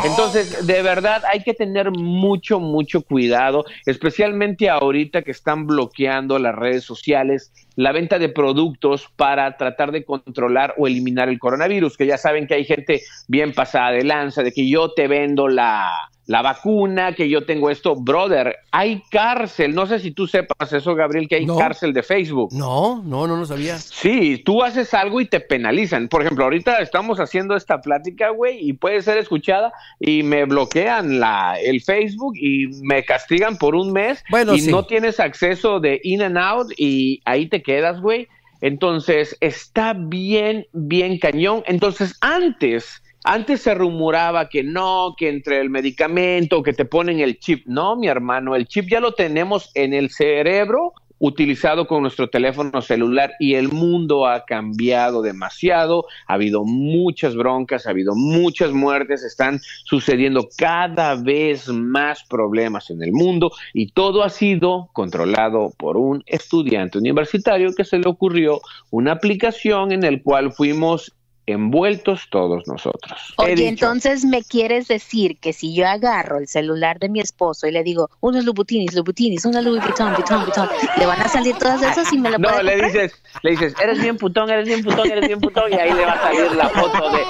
Entonces, de verdad, hay que tener mucho, mucho cuidado, especialmente ahorita que están bloqueando las redes sociales la venta de productos para tratar de controlar o eliminar el coronavirus, que ya saben que hay gente bien pasada de lanza, de que yo te vendo la, la vacuna, que yo tengo esto, brother, hay cárcel, no sé si tú sepas eso, Gabriel, que hay No. cárcel de Facebook. No, no, no lo sabía. Sí, tú haces algo y te penalizan. Por ejemplo, ahorita estamos haciendo esta plática, güey, y puede ser escuchada y me bloquean la, el Facebook y me castigan por un mes Bueno, y sí. no tienes acceso de in and out y ahí te quedas, güey. Entonces, está bien, bien cañón. Entonces, antes, antes se rumoraba que no, que entre el medicamento, que te ponen el chip. No, mi hermano, el chip ya lo tenemos en el cerebro utilizado con nuestro teléfono celular y el mundo ha cambiado demasiado, ha habido muchas broncas, ha habido muchas muertes, están sucediendo cada vez más problemas en el mundo y todo ha sido controlado por un estudiante universitario que se le ocurrió una aplicación en el cual fuimos envueltos todos nosotros. Oye, dicho, entonces me quieres decir que si yo agarro el celular de mi esposo y le digo unos Lubutinis, Lubutinis, una Louis Vuitton, Vuitton, Vuitton, le van a salir todas esas y me lo No, puede le comprar? dices, le dices, eres bien putón, eres bien putón, eres bien putón, y ahí le va a salir la foto de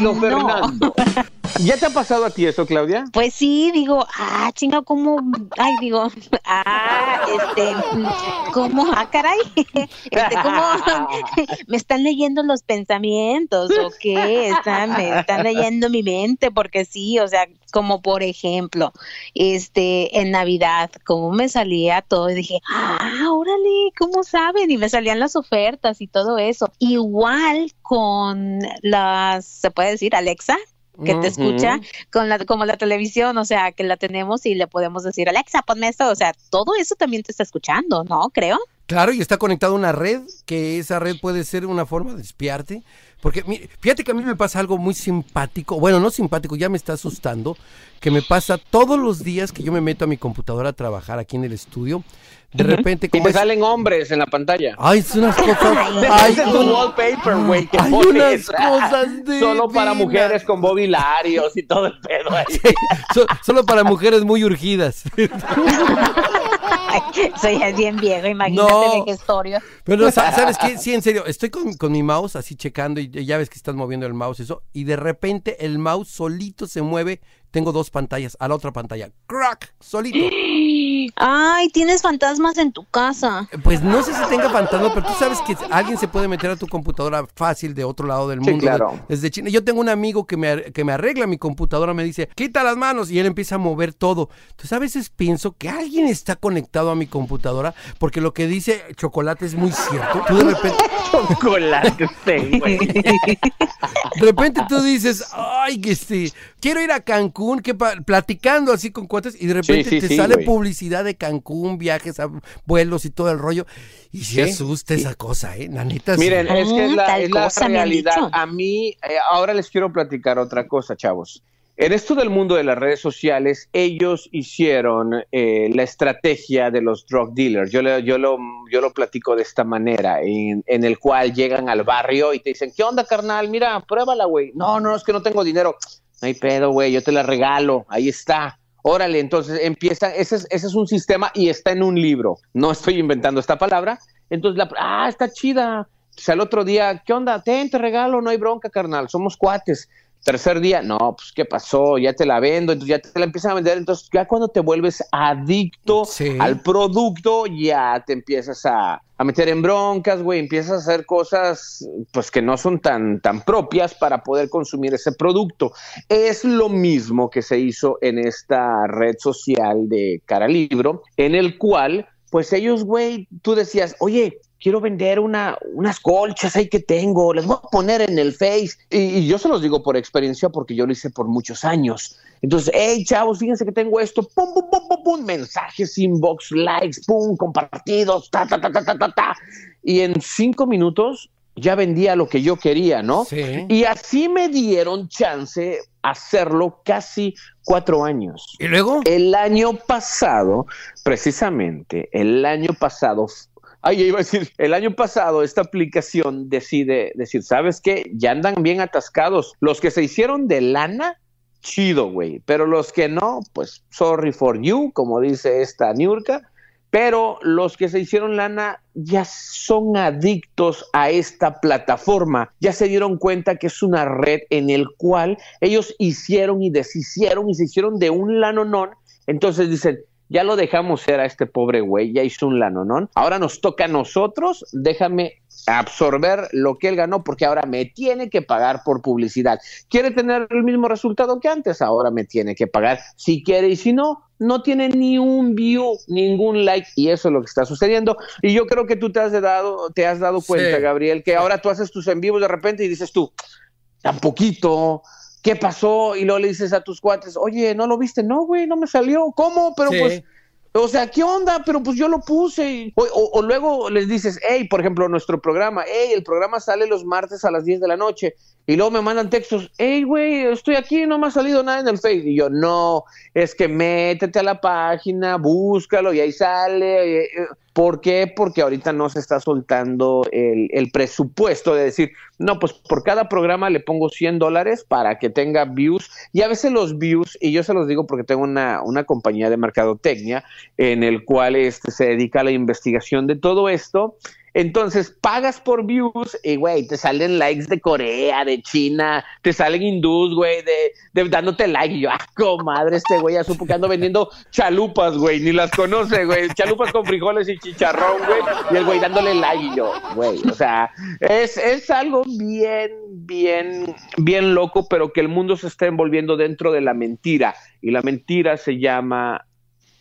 No. Fernando. (laughs) (laughs) ¿Ya te ha pasado a ti eso, Claudia? Pues sí, digo, ah, chinga, ¿cómo? Ay, digo, ah, este, ¿cómo? Ah, caray, (laughs) este, ¿cómo? (laughs) ¿Me están leyendo los pensamientos o qué? Están, me están leyendo mi mente, porque sí, o sea, como por ejemplo, este, en Navidad, como me salía todo y dije, ah, órale, ¿cómo saben? Y me salían las ofertas y todo eso. Igual con las, ¿se puede decir, Alexa? Que te escucha con la como la televisión, o sea, que la tenemos y le podemos decir, Alexa, ponme esto, o sea, todo eso también te está escuchando, ¿no? Creo. Claro, y está conectado a una red, que esa red puede ser una forma de espiarte. Porque mire, fíjate que a mí me pasa algo muy simpático, bueno, no simpático, ya me está asustando, que me pasa todos los días que yo me meto a mi computadora a trabajar aquí en el estudio. De repente, Y como te es... salen hombres en la pantalla. Ay, es unas cosas... Ay, es un wallpaper, güey, que hay pones. unas cosas de... (laughs) Solo para mujeres con bobilarios y todo el pedo ahí. So- solo para mujeres muy urgidas. (laughs) Soy bien viejo, imagínate No. de gestorio. Pero sa- (laughs) ¿sabes qué? Sí, en serio, estoy con, con mi mouse así checando y ya ves que estás moviendo el mouse eso y de repente el mouse solito se mueve. Tengo dos pantallas, a la otra pantalla. ¡Crack! Solito. Ay, tienes fantasmas en tu casa. Pues no sé si tenga fantasma, pero tú sabes que alguien se puede meter a tu computadora fácil de otro lado del Sí, mundo. claro. de- desde China. Yo tengo un amigo que me, que me arregla mi computadora, me dice, quita las manos y él empieza a mover todo. Entonces a veces pienso que alguien está conectado a mi computadora porque lo que dice Chocolate es muy cierto. Tú de repente... (laughs) Chocolate, sí, güey. (laughs) De repente tú dices, ay, que este, quiero ir a Cancún, que pa- platicando así con cuates, y de repente sí, te sí, sale publicidad de Cancún, viajes a vuelos y todo el rollo. Y se Sí. asusta esa cosa, ¿eh? Sí. Miren, es que es la, es la realidad. A mí, eh, ahora les quiero platicar otra cosa, chavos. En esto del mundo de las redes sociales, ellos hicieron eh, la estrategia de los drug dealers. Yo, le- yo, lo, yo lo platico de esta manera, en, en el cual llegan al barrio y te dicen, ¿qué onda, carnal? Mira, pruébala, güey. No, no, es que no tengo dinero. No hay pedo, güey, yo te la regalo. Ahí está. Órale, entonces empieza, ese es, ese es un sistema y está en un libro. No estoy inventando esta palabra. Entonces, la, ah, está chida. O sea, el otro día, ¿qué onda? Ten, te regalo, no hay bronca, carnal, somos cuates. Tercer día, no, pues, ¿qué pasó? Ya te la vendo, entonces ya te la empiezan a vender. Entonces, ya cuando te vuelves adicto Sí. al producto, ya te empiezas a, a meter en broncas, güey, empiezas a hacer cosas, pues, que no son tan, tan propias para poder consumir ese producto. Es lo mismo que se hizo en esta red social de Cara Libro, en el cual, pues ellos, güey, tú decías, oye, quiero vender una, unas colchas ahí que tengo, les voy a poner en el Face. Y, y yo se los digo por experiencia porque yo lo hice por muchos años. Entonces, hey, chavos, fíjense que tengo esto, pum, pum, pum, pum, pum, mensajes, inbox, likes, pum, compartidos, ta, ta, ta, ta, ta, ta, ta. Y en cinco minutos ya vendía lo que yo quería, ¿no? Sí. Y así me dieron chance hacerlo casi cuatro años. ¿Y luego? El año pasado, precisamente, el año pasado, ay, iba a decir, el año pasado esta aplicación decide decir, ¿sabes qué? Ya andan bien atascados. Los que se hicieron de lana, chido, güey. Pero los que no, pues sorry for you, como dice esta Niurka. Pero los que se hicieron lana ya son adictos a esta plataforma. Ya se dieron cuenta que es una red en el cual ellos hicieron y deshicieron y se hicieron de un lanonón. Entonces dicen, ya lo dejamos ser a este pobre güey, ya hizo un lanonón. Ahora nos toca a nosotros, déjame absorber lo que él ganó porque ahora me tiene que pagar por publicidad. ¿Quiere tener el mismo resultado que antes? Ahora me tiene que pagar si quiere y si no, no tiene ni un view, ningún like y eso es lo que está sucediendo. Y yo creo que tú te has dado, te has dado cuenta, Sí. Gabriel, que ahora tú haces tus en vivos de repente y dices tú, tan poquito, ¿qué pasó? Y luego le dices a tus cuates, oye, ¿no lo viste? No, güey, no me salió. ¿Cómo? Pero Sí. pues, o sea, ¿qué onda? Pero pues yo lo puse. O, o- o luego les dices, hey, por ejemplo, nuestro programa, hey, el programa sale los martes a las 10 de la noche. Y luego me mandan textos, hey, güey, estoy aquí, no me ha salido nada en el Facebook. Y yo, no, es que métete a la página, búscalo y ahí sale. eh, eh, ¿Por qué? Porque ahorita no se está soltando el, el presupuesto de decir, no, pues por cada programa le pongo 100 dólares para que tenga views. Y a veces los views, y yo se los digo porque tengo una, una compañía de mercadotecnia en el cual este, se dedica a la investigación de todo esto. Entonces pagas por views y, güey, te salen likes de Corea, de China, te salen hindús, güey, de, de dándote like. Y yo, ah, comadre, este güey ya supo que ando vendiendo chalupas, güey, ni las conoce, güey. Chalupas con frijoles y chicharrón, güey. Y el güey dándole like y yo, güey, o sea, es, es algo bien, bien, bien loco, pero que el mundo se está envolviendo dentro de la mentira. Y la mentira se llama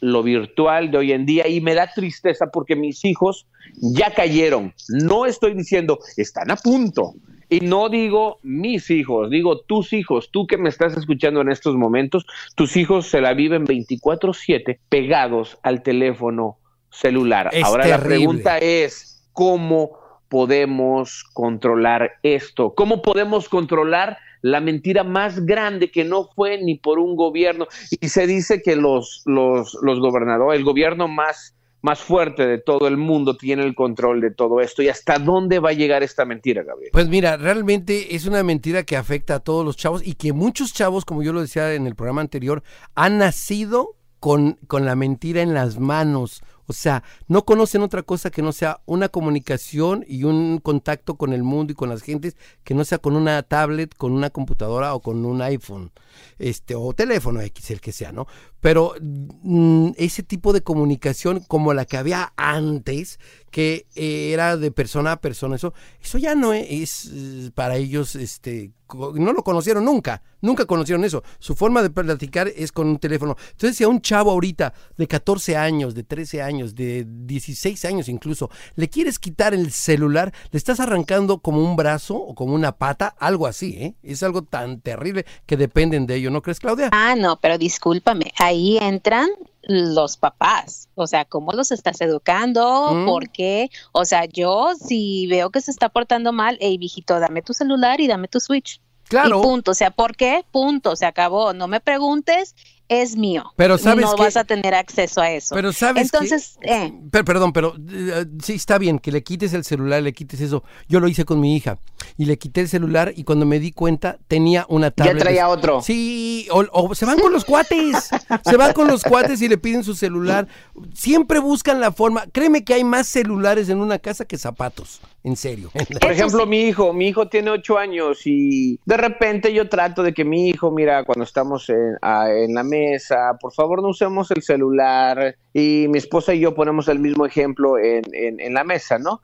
lo virtual de hoy en día y me da tristeza porque mis hijos ya cayeron. No estoy diciendo están a punto. Y no digo mis hijos, digo tus hijos, tú que me estás escuchando en estos momentos, tus hijos se la viven 24/7 pegados al teléfono celular. Es Ahora la pregunta es, ¿cómo podemos controlar esto? ¿Cómo podemos controlar la mentira más grande que no fue ni por un gobierno? Y se dice que los, los, los gobernadores, el gobierno más, más fuerte de todo el mundo tiene el control de todo esto. ¿Y hasta dónde va a llegar esta mentira, Gabriel? Pues mira, realmente es una mentira que afecta a todos los chavos y que muchos chavos, como yo lo decía en el programa anterior, han nacido con, con la mentira en las manos. O sea, no conocen otra cosa que no sea una comunicación y un contacto con el mundo y con las gentes que no sea con una tablet, con una computadora o con un iPhone, este o teléfono X, el que sea, ¿no? Pero mm, ese tipo de comunicación como la que había antes, que era de persona a persona, eso, eso ya no es, es, eh, para ellos, este, no lo conocieron nunca, nunca conocieron eso. Su forma de platicar es con un teléfono. Entonces, si a un chavo ahorita de 14 años, de 13 años, de 16 años incluso, le quieres quitar el celular, le estás arrancando como un brazo o como una pata, algo así, ¿eh? Es algo tan terrible que dependen de ello, ¿no crees, Claudia? Ah, no, pero discúlpame, ahí entran los papás, o sea, cómo los estás educando, Mm. por qué, o sea, yo si veo que se está portando mal, hey, viejito, dame tu celular y dame tu switch. Claro. Y punto, o sea, ¿por qué? Punto, se acabó, no me preguntes, es mío. Pero ¿sabes no vas a tener acceso a eso. Pero sabes? Entonces, eh, Per- perdón, pero eh, sí está bien que le quites el celular, le quites eso. Yo lo hice con mi hija y le quité el celular y cuando me di cuenta tenía una tablet. traía otro. Sí, o, o se van con los cuates, se van con los cuates y le piden su celular. Siempre buscan la forma. Créeme que hay más celulares en una casa que zapatos, en serio. (laughs) Por ejemplo, mi hijo, mi hijo tiene ocho años y de repente yo trato de que mi hijo, mira, cuando estamos en, a- en la mesa, por favor no usemos el celular y mi esposa y yo ponemos el mismo ejemplo en, en- en la mesa, ¿no?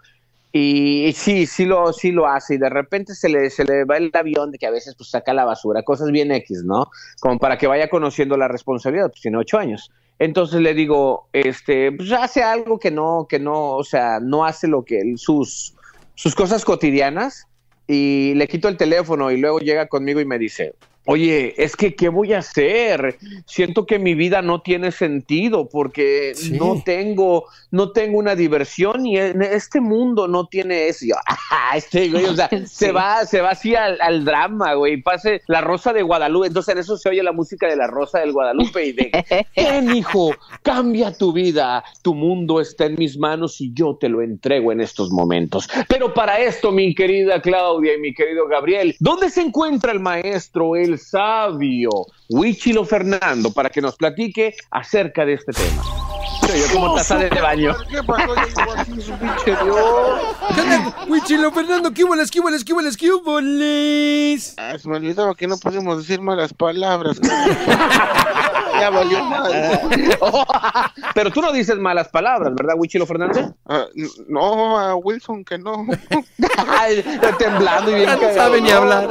Y, y sí, sí lo, sí lo hace y de repente se le, se le va el avión de que a veces pues saca la basura, cosas bien X, ¿no? Como para que vaya conociendo la responsabilidad, pues tiene ocho años. Entonces le digo, este, pues hace algo que no, que no, o sea, no hace lo que él- sus, sus cosas cotidianas y le quito el teléfono y luego llega conmigo y me dice, oye, es que, ¿qué voy a hacer? Siento que mi vida no tiene sentido porque Sí. no tengo, no tengo una diversión y en este mundo no tiene eso. Yo, "Ah, este güey, o sea, (laughs) se va, se va así al, al drama, güey, pase la Rosa de Guadalupe, entonces en eso se oye la música de la Rosa del Guadalupe y de, (laughs) hijo, cambia tu vida. Tu mundo está en mis manos y yo te lo entrego en estos momentos. Pero para esto, mi querida Claudia y mi querido Gabriel, ¿dónde se encuentra el maestro, el sabio, Huichilo Fernando, para que nos platique acerca de este tema? Soy yo como taza de baño. ¿Qué pasó? Huichilo, Fernando, ¿qué hubo, qué hubo, qué hubo, qué hubo, les? Ah, se me olvidaba que no podemos decir malas palabras. (laughs) ya valió mal. (laughs) Pero tú no dices malas palabras, ¿verdad, Huichilo Fernández? Ah, no, a Wilson que no. (laughs) Ay, temblando y bien Ya no sabe ni hablar.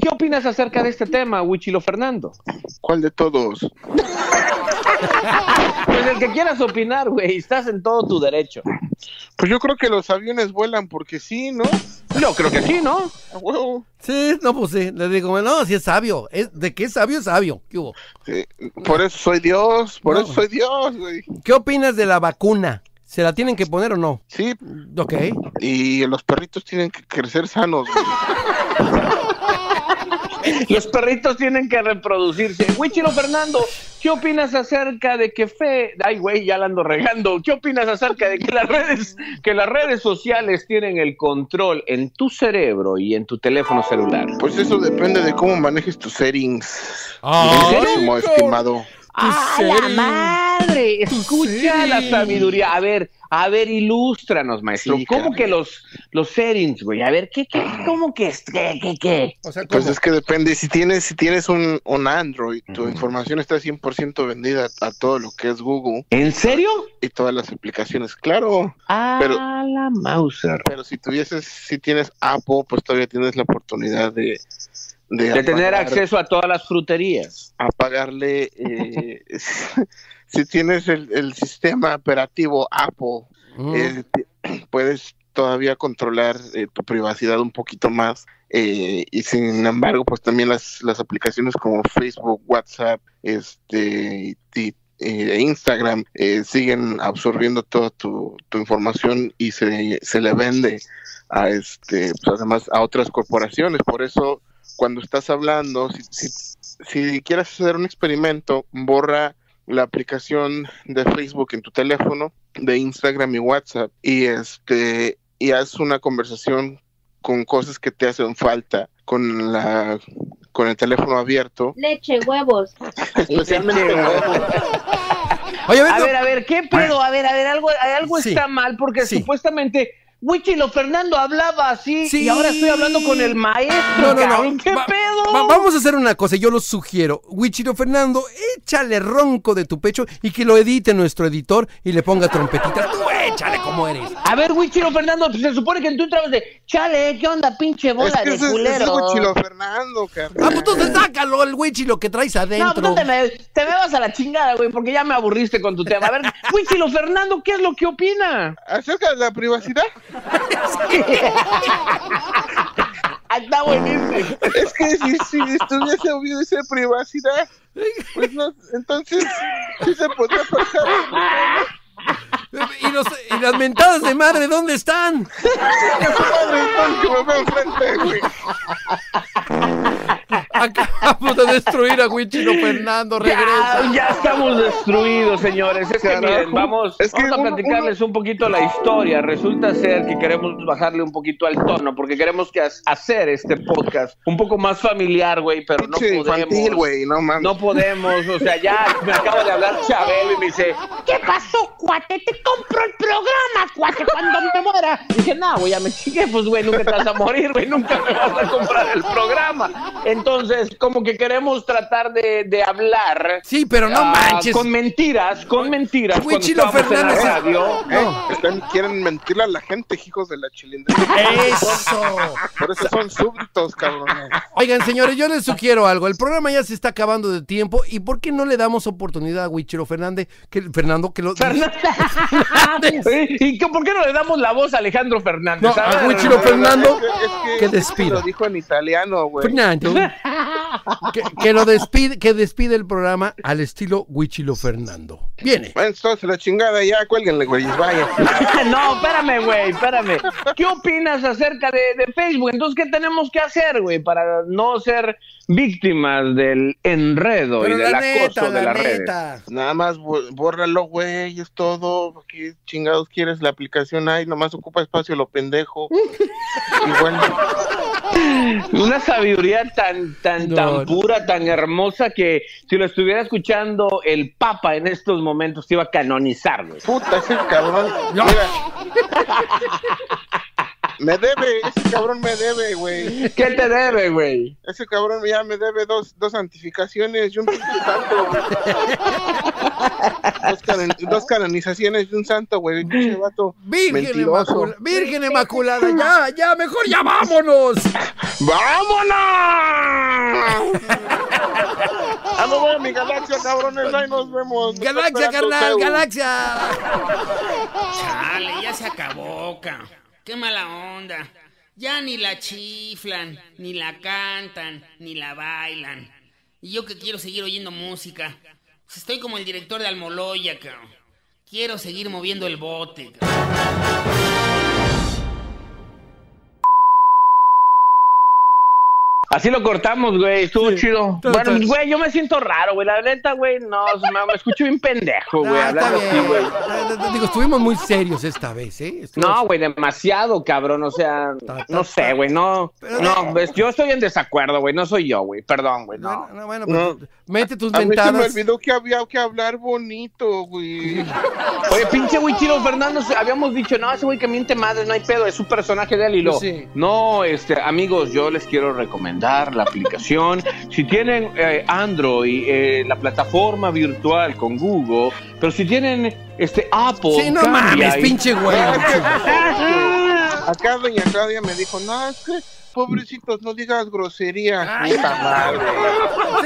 ¿Qué opinas acerca de este tema, Huichilo Fernando? ¿Cuál de todos? (laughs) Pues el que quieras opinar, güey, estás en todo tu derecho. Pues yo creo que los aviones vuelan porque sí, ¿no? Yo creo que sí, ¿no? Sí, no, pues sí. Le digo, no, si es sabio. Es, ¿De qué es sabio es sabio? ¿Qué hubo? Sí, por eso soy Dios, por No. eso soy Dios, güey. ¿Qué opinas de la vacuna? ¿Se la tienen que poner o no? Sí, Ok. y los perritos tienen que crecer sanos. güey. (laughs) Los perritos tienen que reproducirse. Huichilo Fernando, ¿qué opinas acerca de que fe... Ay, güey, ya la ando regando. ¿Qué opinas acerca de que las redes, que las redes sociales tienen el control en tu cerebro y en tu teléfono celular? Pues eso depende de cómo manejes tus settings. Queridísimo, estimado. ¡Ah, la madre! Escucha la sabiduría. A ver, a ver, ilústranos, maestro. Sí, ¿Cómo que los, los settings, güey? A ver, ¿qué, qué, cómo que es? ¿Qué, qué, qué? O sea, Pues es que depende, si tienes, si tienes un, un Android, tu información está 100% vendida a todo lo que es Google ¿En serio? y todas las aplicaciones, claro. Ah, Pero- la Mauser. Pero si tuvieses, si tienes Apple, pues todavía tienes la oportunidad de... De, De tener acceso a todas las fruterías. a pagarle, eh, (laughs) (laughs) si tienes el, el sistema operativo Apple, Mm. eh, (clears throat) puedes todavía controlar eh, tu privacidad un poquito más eh, y sin embargo pues también las, las aplicaciones como Facebook, WhatsApp, este y, eh, Instagram eh, siguen absorbiendo toda tu, tu información y se, se le vende a este pues, además a otras corporaciones por eso cuando estás hablando si, si, si quieres hacer un experimento borra la aplicación de Facebook en tu teléfono, de Instagram y WhatsApp y este y haz una conversación con cosas que te hacen falta con la con el teléfono abierto, Leche, huevos. (laughs) especialmente Oye, a ver, A ver, a ver, ¿qué pedo? A ver, a ver, algo, algo Sí. está mal porque Sí. supuestamente Huichilo Fernando hablaba así Sí. y ahora estoy hablando con el maestro. No, no, no. ¿Qué Va- pedo? va- vamos a hacer una cosa, yo lo sugiero. Wichiro Fernando, échale ronco de tu pecho y que lo edite nuestro editor y le ponga trompetita. Tú échale como eres. A ver, Huichilo Fernando, pues se supone que tú entrabas de, chale, ¿qué onda, pinche es bola que de ese, ese es culero? Huichilo Fernando, Ah, carnal. pues entonces sácalo el Wichilo que traes No, adentro. pues no te me, te me vas a la chingada, güey, porque ya me aburriste con tu tema. A ver, (laughs) Huichilo Fernando, ¿qué es lo que opina? Acerca de la privacidad, (laughs) Está buenísimo. Es que si, si estuviese hubiese privacidad, pues no, entonces sí se podría pasar. ¿Y, los, ¿Y las mentadas de madre dónde están? (laughs) Acabamos de destruir a Huichilo Fernando, regresa. Ya, ya estamos destruidos, señores. Es que miren, vamos, Es que vamos a uno- platicarles un poquito la historia. Resulta ser que queremos bajarle un poquito al tono porque queremos que hacer este podcast un poco más familiar, güey, pero no podemos. infantil, güey, no mames. No podemos, o sea, ya me acaba de hablar Chabelo y me dice, ¿Qué pasó, cuate? Te compro el programa, cuate, cuando me muera. Dije, no, güey, ya me chingué, pues, güey, nunca te vas a morir, güey, nunca me vas a comprar el programa. Entonces, como que queremos tratar de, de hablar. Sí, pero no ah, manches. Con mentiras, con mentiras. Chilo en la Fernández. ¿Eh? Están- quieren mentirle a la gente, hijos de la chilindrina. Eso. Por eso son súbditos, cabrones. Oigan, señores, yo les sugiero algo. El programa ya se está acabando de tiempo. ¿Y por qué no le damos oportunidad a Huichilo Fernández? Que, Fernando, que lo. (laughs) ¿Y qué- por qué no le damos la voz a Alejandro Fernández? No, a ver, Huichilo Fernando. Es que, Que es que despida. Lo dijo en italiano, güey. Fernando. (laughs) Que, que lo despide, que despide el programa al estilo Huichilo Fernando. Viene. Bueno, entonces la chingada ya, cuélguenle, güey, vaya. (laughs) no, espérame, güey, espérame. ¿Qué opinas acerca de, de Facebook? Entonces, ¿qué tenemos que hacer, güey, para no ser víctimas del enredo Pero y del la acoso neta, de la las redes? neta. Nada más bórralo, güey, es todo. ¿Qué chingados quieres? La aplicación hay, nomás ocupa espacio lo pendejo. (laughs) y bueno, Una sabiduría tan, tan, No, tan pura, tan hermosa que si lo estuviera escuchando el Papa en estos momentos te iba a canonizar, güey. puta, ese cabrón. (laughs) No. Mira. Me debe, ese cabrón me debe, güey. ¿Qué te debe, güey? Ese cabrón ya me debe dos, dos santificaciones y un pinche santo. güey. dos, canon- dos canonizaciones y un santo, güey. Virgen. Inmaculada. Virgen Inmaculada. Ya, ya, mejor ya vámonos. ¡Vámonos! ¡A no ver mi galaxia, cabrones! Ahí nos vemos. Me Galaxia, carnal, galaxia. Chale, ya se acabó, ca. Qué mala onda. Ya ni la chiflan, ni la cantan, ni la bailan. Y yo que quiero seguir oyendo música. Pues estoy como el director de Almoloya, ca. Quiero seguir moviendo el bote. Así lo cortamos, güey, estuvo chido. Todo Bueno, güey, yo me siento raro, güey, la neta, güey, no, me, me escucho bien pendejo, güey, está hablando así, güey. Digo, estuvimos muy serios esta vez, ¿eh? Estuvimos- No, güey, demasiado, cabrón, o sea, Ta, ta, no sé, güey, no, Pero- no, ves, yo estoy en desacuerdo, güey, no soy yo, güey, perdón, güey, no. Bueno, no, bueno, pues, No. mete tus A mí se me olvidó que había que hablar bonito, güey. (laughs) Oye, pinche güey Chilo Fernando, habíamos dicho, no, ese güey que miente madre, no hay pedo, es su personaje de él y lo. Sí. No, este, amigos, yo les quiero recomendar la aplicación. Si tienen eh, Android, eh, la plataforma virtual con Google, pero si tienen este Apple. Sí, no mames, y- pinche güey. (laughs) Acá doña Claudia me dijo, no, es que, pobrecitos, no digas grosería. Ay, Puta madre.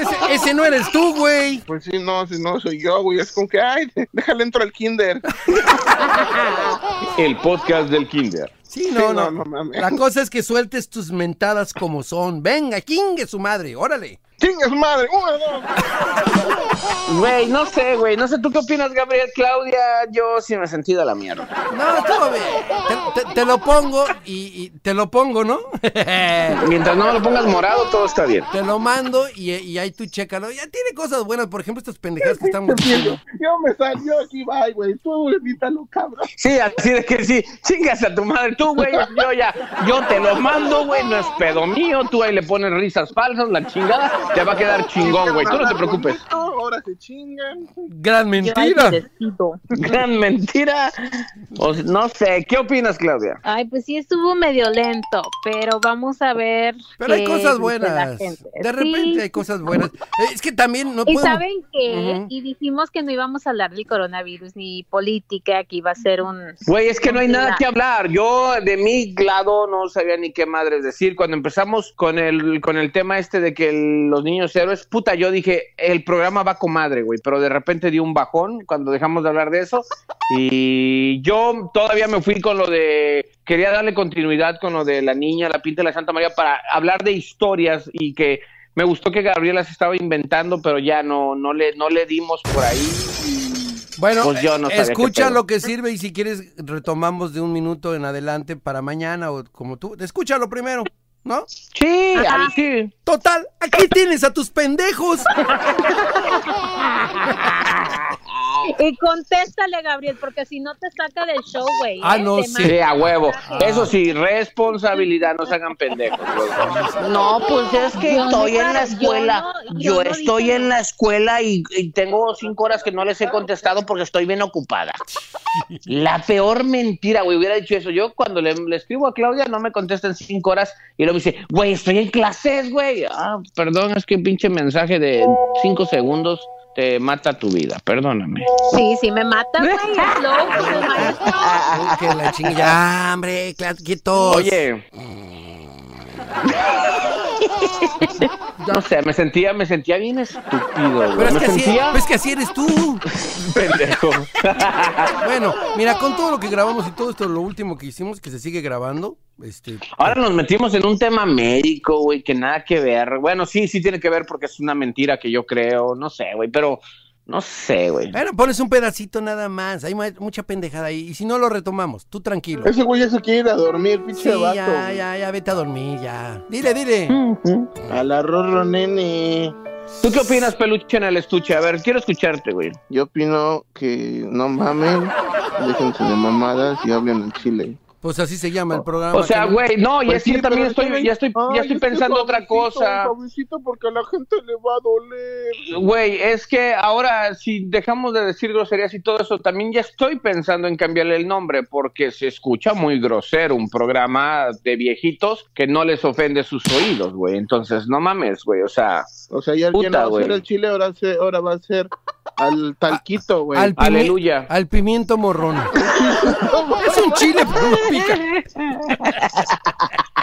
Ese, ese no eres tú, güey. Pues sí, no, si no soy yo, güey. Es como que, ay, déjale entro al kinder. (laughs) El podcast del Kinder. Sí, no, Sí, no. no. La cosa es que sueltes tus mentadas como son. Venga, chingue su madre, órale. ¡Chinga su madre! Güey, no sé, güey, no sé, ¿tú qué opinas, Gabriel? Claudia, yo sí me he sentido a la mierda. No, todo bien. Te, te- te lo pongo y, y te lo pongo, ¿no? (laughs) Mientras no me lo pongas morado, todo está bien. te lo mando y, y ahí tú chécalo. Ya tiene cosas buenas, por ejemplo, estas pendejadas que estamos diciendo. Yo me salió aquí, bye, güey. Tú, evítalo, cabrón. Sí, así de que sí, chingas a tu madre, tú, güey, yo ya, yo te lo mando, güey, no es pedo mío, tú ahí le pones risas falsas, la chingada, te va a quedar chingón, güey, tú no te preocupes. Ahora se chingan. Gran mentira. Gran mentira, o no sé, ¿qué opinas, Claudia? Ay, pues sí estuvo medio lento, pero vamos a ver. Pero hay cosas buenas. De repente Sí. hay cosas buenas. Eh, Es que también no Y podemos... saben qué, y dijimos que no íbamos a hablar del coronavirus ni política, que iba a ser un... Güey, es que no hay nada que hablar. Yo de mi lado no sabía ni qué madres decir. Cuando empezamos con el, con el tema este de que el- los niños héroes, puta, yo dije, el programa va con madre, güey. Pero de repente dio un bajón cuando dejamos de hablar de eso. Y yo todavía me fui con lo de que quería darle continuidad con lo de la niña, la pinta de la Santa María, para hablar de historias y que me gustó que Gabriela se estaba inventando, pero ya no, no, le, no le dimos por ahí. Bueno, Pues yo no escucha lo que sirve y si quieres retomamos de un minuto en adelante para mañana o como tú. Escúchalo primero, ¿no? Sí, ahí sí. Total, aquí tienes a tus pendejos. (laughs) Y contéstale, Gabriel, porque si no te saca del show, güey. Ah, ¿eh? no, sí. Sí, a huevo. Eso sí, responsabilidad, no se hagan pendejos. luego. No, pues es que Yo no estoy en la escuela. yo no- Yo, yo no estoy dije en la escuela y, y tengo cinco horas que no les he contestado porque estoy bien ocupada. La peor mentira, güey, hubiera dicho eso. Yo cuando le, le escribo a Claudia no me contesta en cinco horas y luego me dice, güey, estoy en clases, güey. Ah, perdón, es que un pinche mensaje de cinco segundos te mata tu vida, perdóname. Sí, sí, me mata, güey. es loco, el maestro. Uy, que la chinga. (laughs) Ya, hombre, quietos. Oye. (laughs) No sé, me sentía, me sentía bien estúpido, güey. Pero es así, pues que así eres tú. (laughs) pendejo. Bueno, mira, con todo lo que grabamos y todo esto, lo último que hicimos, que se sigue grabando, este, Ahora nos metimos en un tema médico, güey, que nada que ver. Bueno, sí, sí tiene que ver porque es una mentira que yo creo, no sé, güey, pero no sé, güey. bueno, pones un pedacito nada más, hay mu- mucha pendejada ahí, y si no lo retomamos, tú tranquilo. Ese güey ya se quiere ir a dormir, pinche Sí, vato. ya, ya, ya, vete a dormir, ya. Dile, dile. Al arroz, nene. ¿Tú qué opinas, peluche en el estuche? A ver, quiero escucharte, güey. Yo opino que no mamen, déjense de mamadas y hablen en Chile. Pues así se llama el programa. O sea, güey, no, y Pues es que sí, también estoy, ya estoy, Ay, ya estoy pensando otra cosa. Porque a la gente le va a doler. Güey, es que ahora si dejamos de decir groserías y todo eso, también ya estoy pensando en cambiarle el nombre porque se escucha muy grosero un programa de viejitos que no les ofende sus oídos, güey. Entonces, no mames, güey, o sea, O sea, ya, ya Puta, no va a ser el chile, ahora, se- ahora va a ser al talquito, güey. al, aleluya. al pimiento morrón. (laughs) es un chile, pero no pica. (laughs)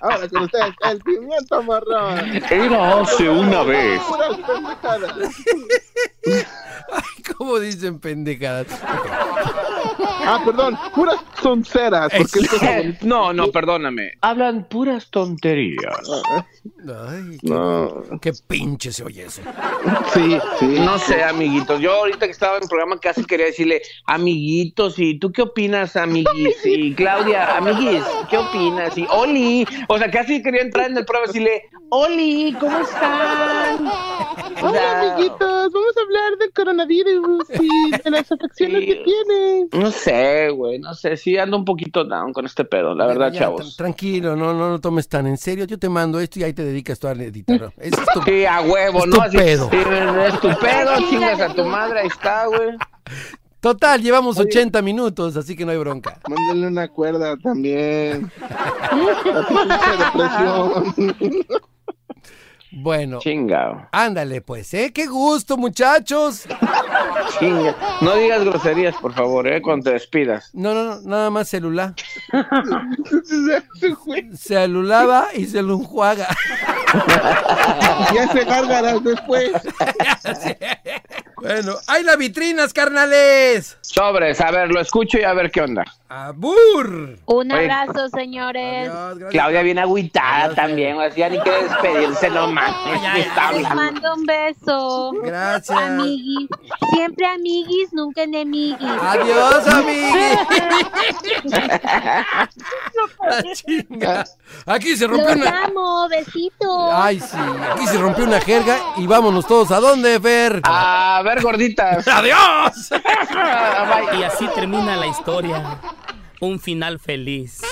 Ahora con ustedes, el pimiento marrón. Era hace una vez. Puras pendejadas. ¿Cómo dicen pendejadas? Ah, perdón, puras sonceras. Porque esto es no, no, perdóname. Hablan puras tonterías. Ay, qué, No, qué pinche se oye eso. sí, sí. No sé, amiguitos. Yo ahorita que estaba en el programa casi quería decirle, amiguitos, ¿y tú qué opinas, amiguis? Y Claudia, amiguis, ¿qué opinas? Y Oli, o sea, casi quería entrar en el programa y decirle, Oli, ¿cómo están? Hola, amiguitos, vamos a hablar del coronavirus y de las (laughs) afecciones Sí. que tiene. No sé, güey, no sé, sí ando un poquito down con este pedo, la verdad, Ya, chavos. tra- Tranquilo, no, no lo tomes tan en serio. Yo te mando esto y ahí te dedicas tú a editarlo. (laughs) Ese es tu- Sí, a huevo, Es ¿no? tu Así, pedo. sí, es tu pedo, chingas a tu madre, ahí está, güey. Total, llevamos 80 minutos, así que no hay bronca. Mándale una cuerda también. (laughs) Bueno, Chingao. ándale pues, ¿eh? ¡Qué gusto, muchachos! Chinga. No digas groserías, por favor, ¿eh? Cuando te despidas. No, no, no, nada más celular. (laughs) Se alulaba y se lo enjuaga. y hace gárgaras después. (laughs) Bueno, ¡hay las vitrinas, carnales! Sobres, a ver, lo escucho y a ver qué onda. ¡Abur! Un Oye. abrazo, señores. Adiós. Claudia viene agüitada Adiós, también, o sea, ni quiere despedirse, no mames. (laughs) ya, ¿qué ya. está Les mando un beso. Gracias. Amiguis. Siempre amiguis, nunca enemiguis. Adiós, amigos. La (laughs) chinga. Aquí se rompió Los una. amo, besitos. Ay, sí. Aquí se rompió una jerga y vámonos todos. ¿A dónde, Fer? A ver, gorditas. (laughs) ¡Adiós! (laughs) Y así termina la historia. Un final feliz.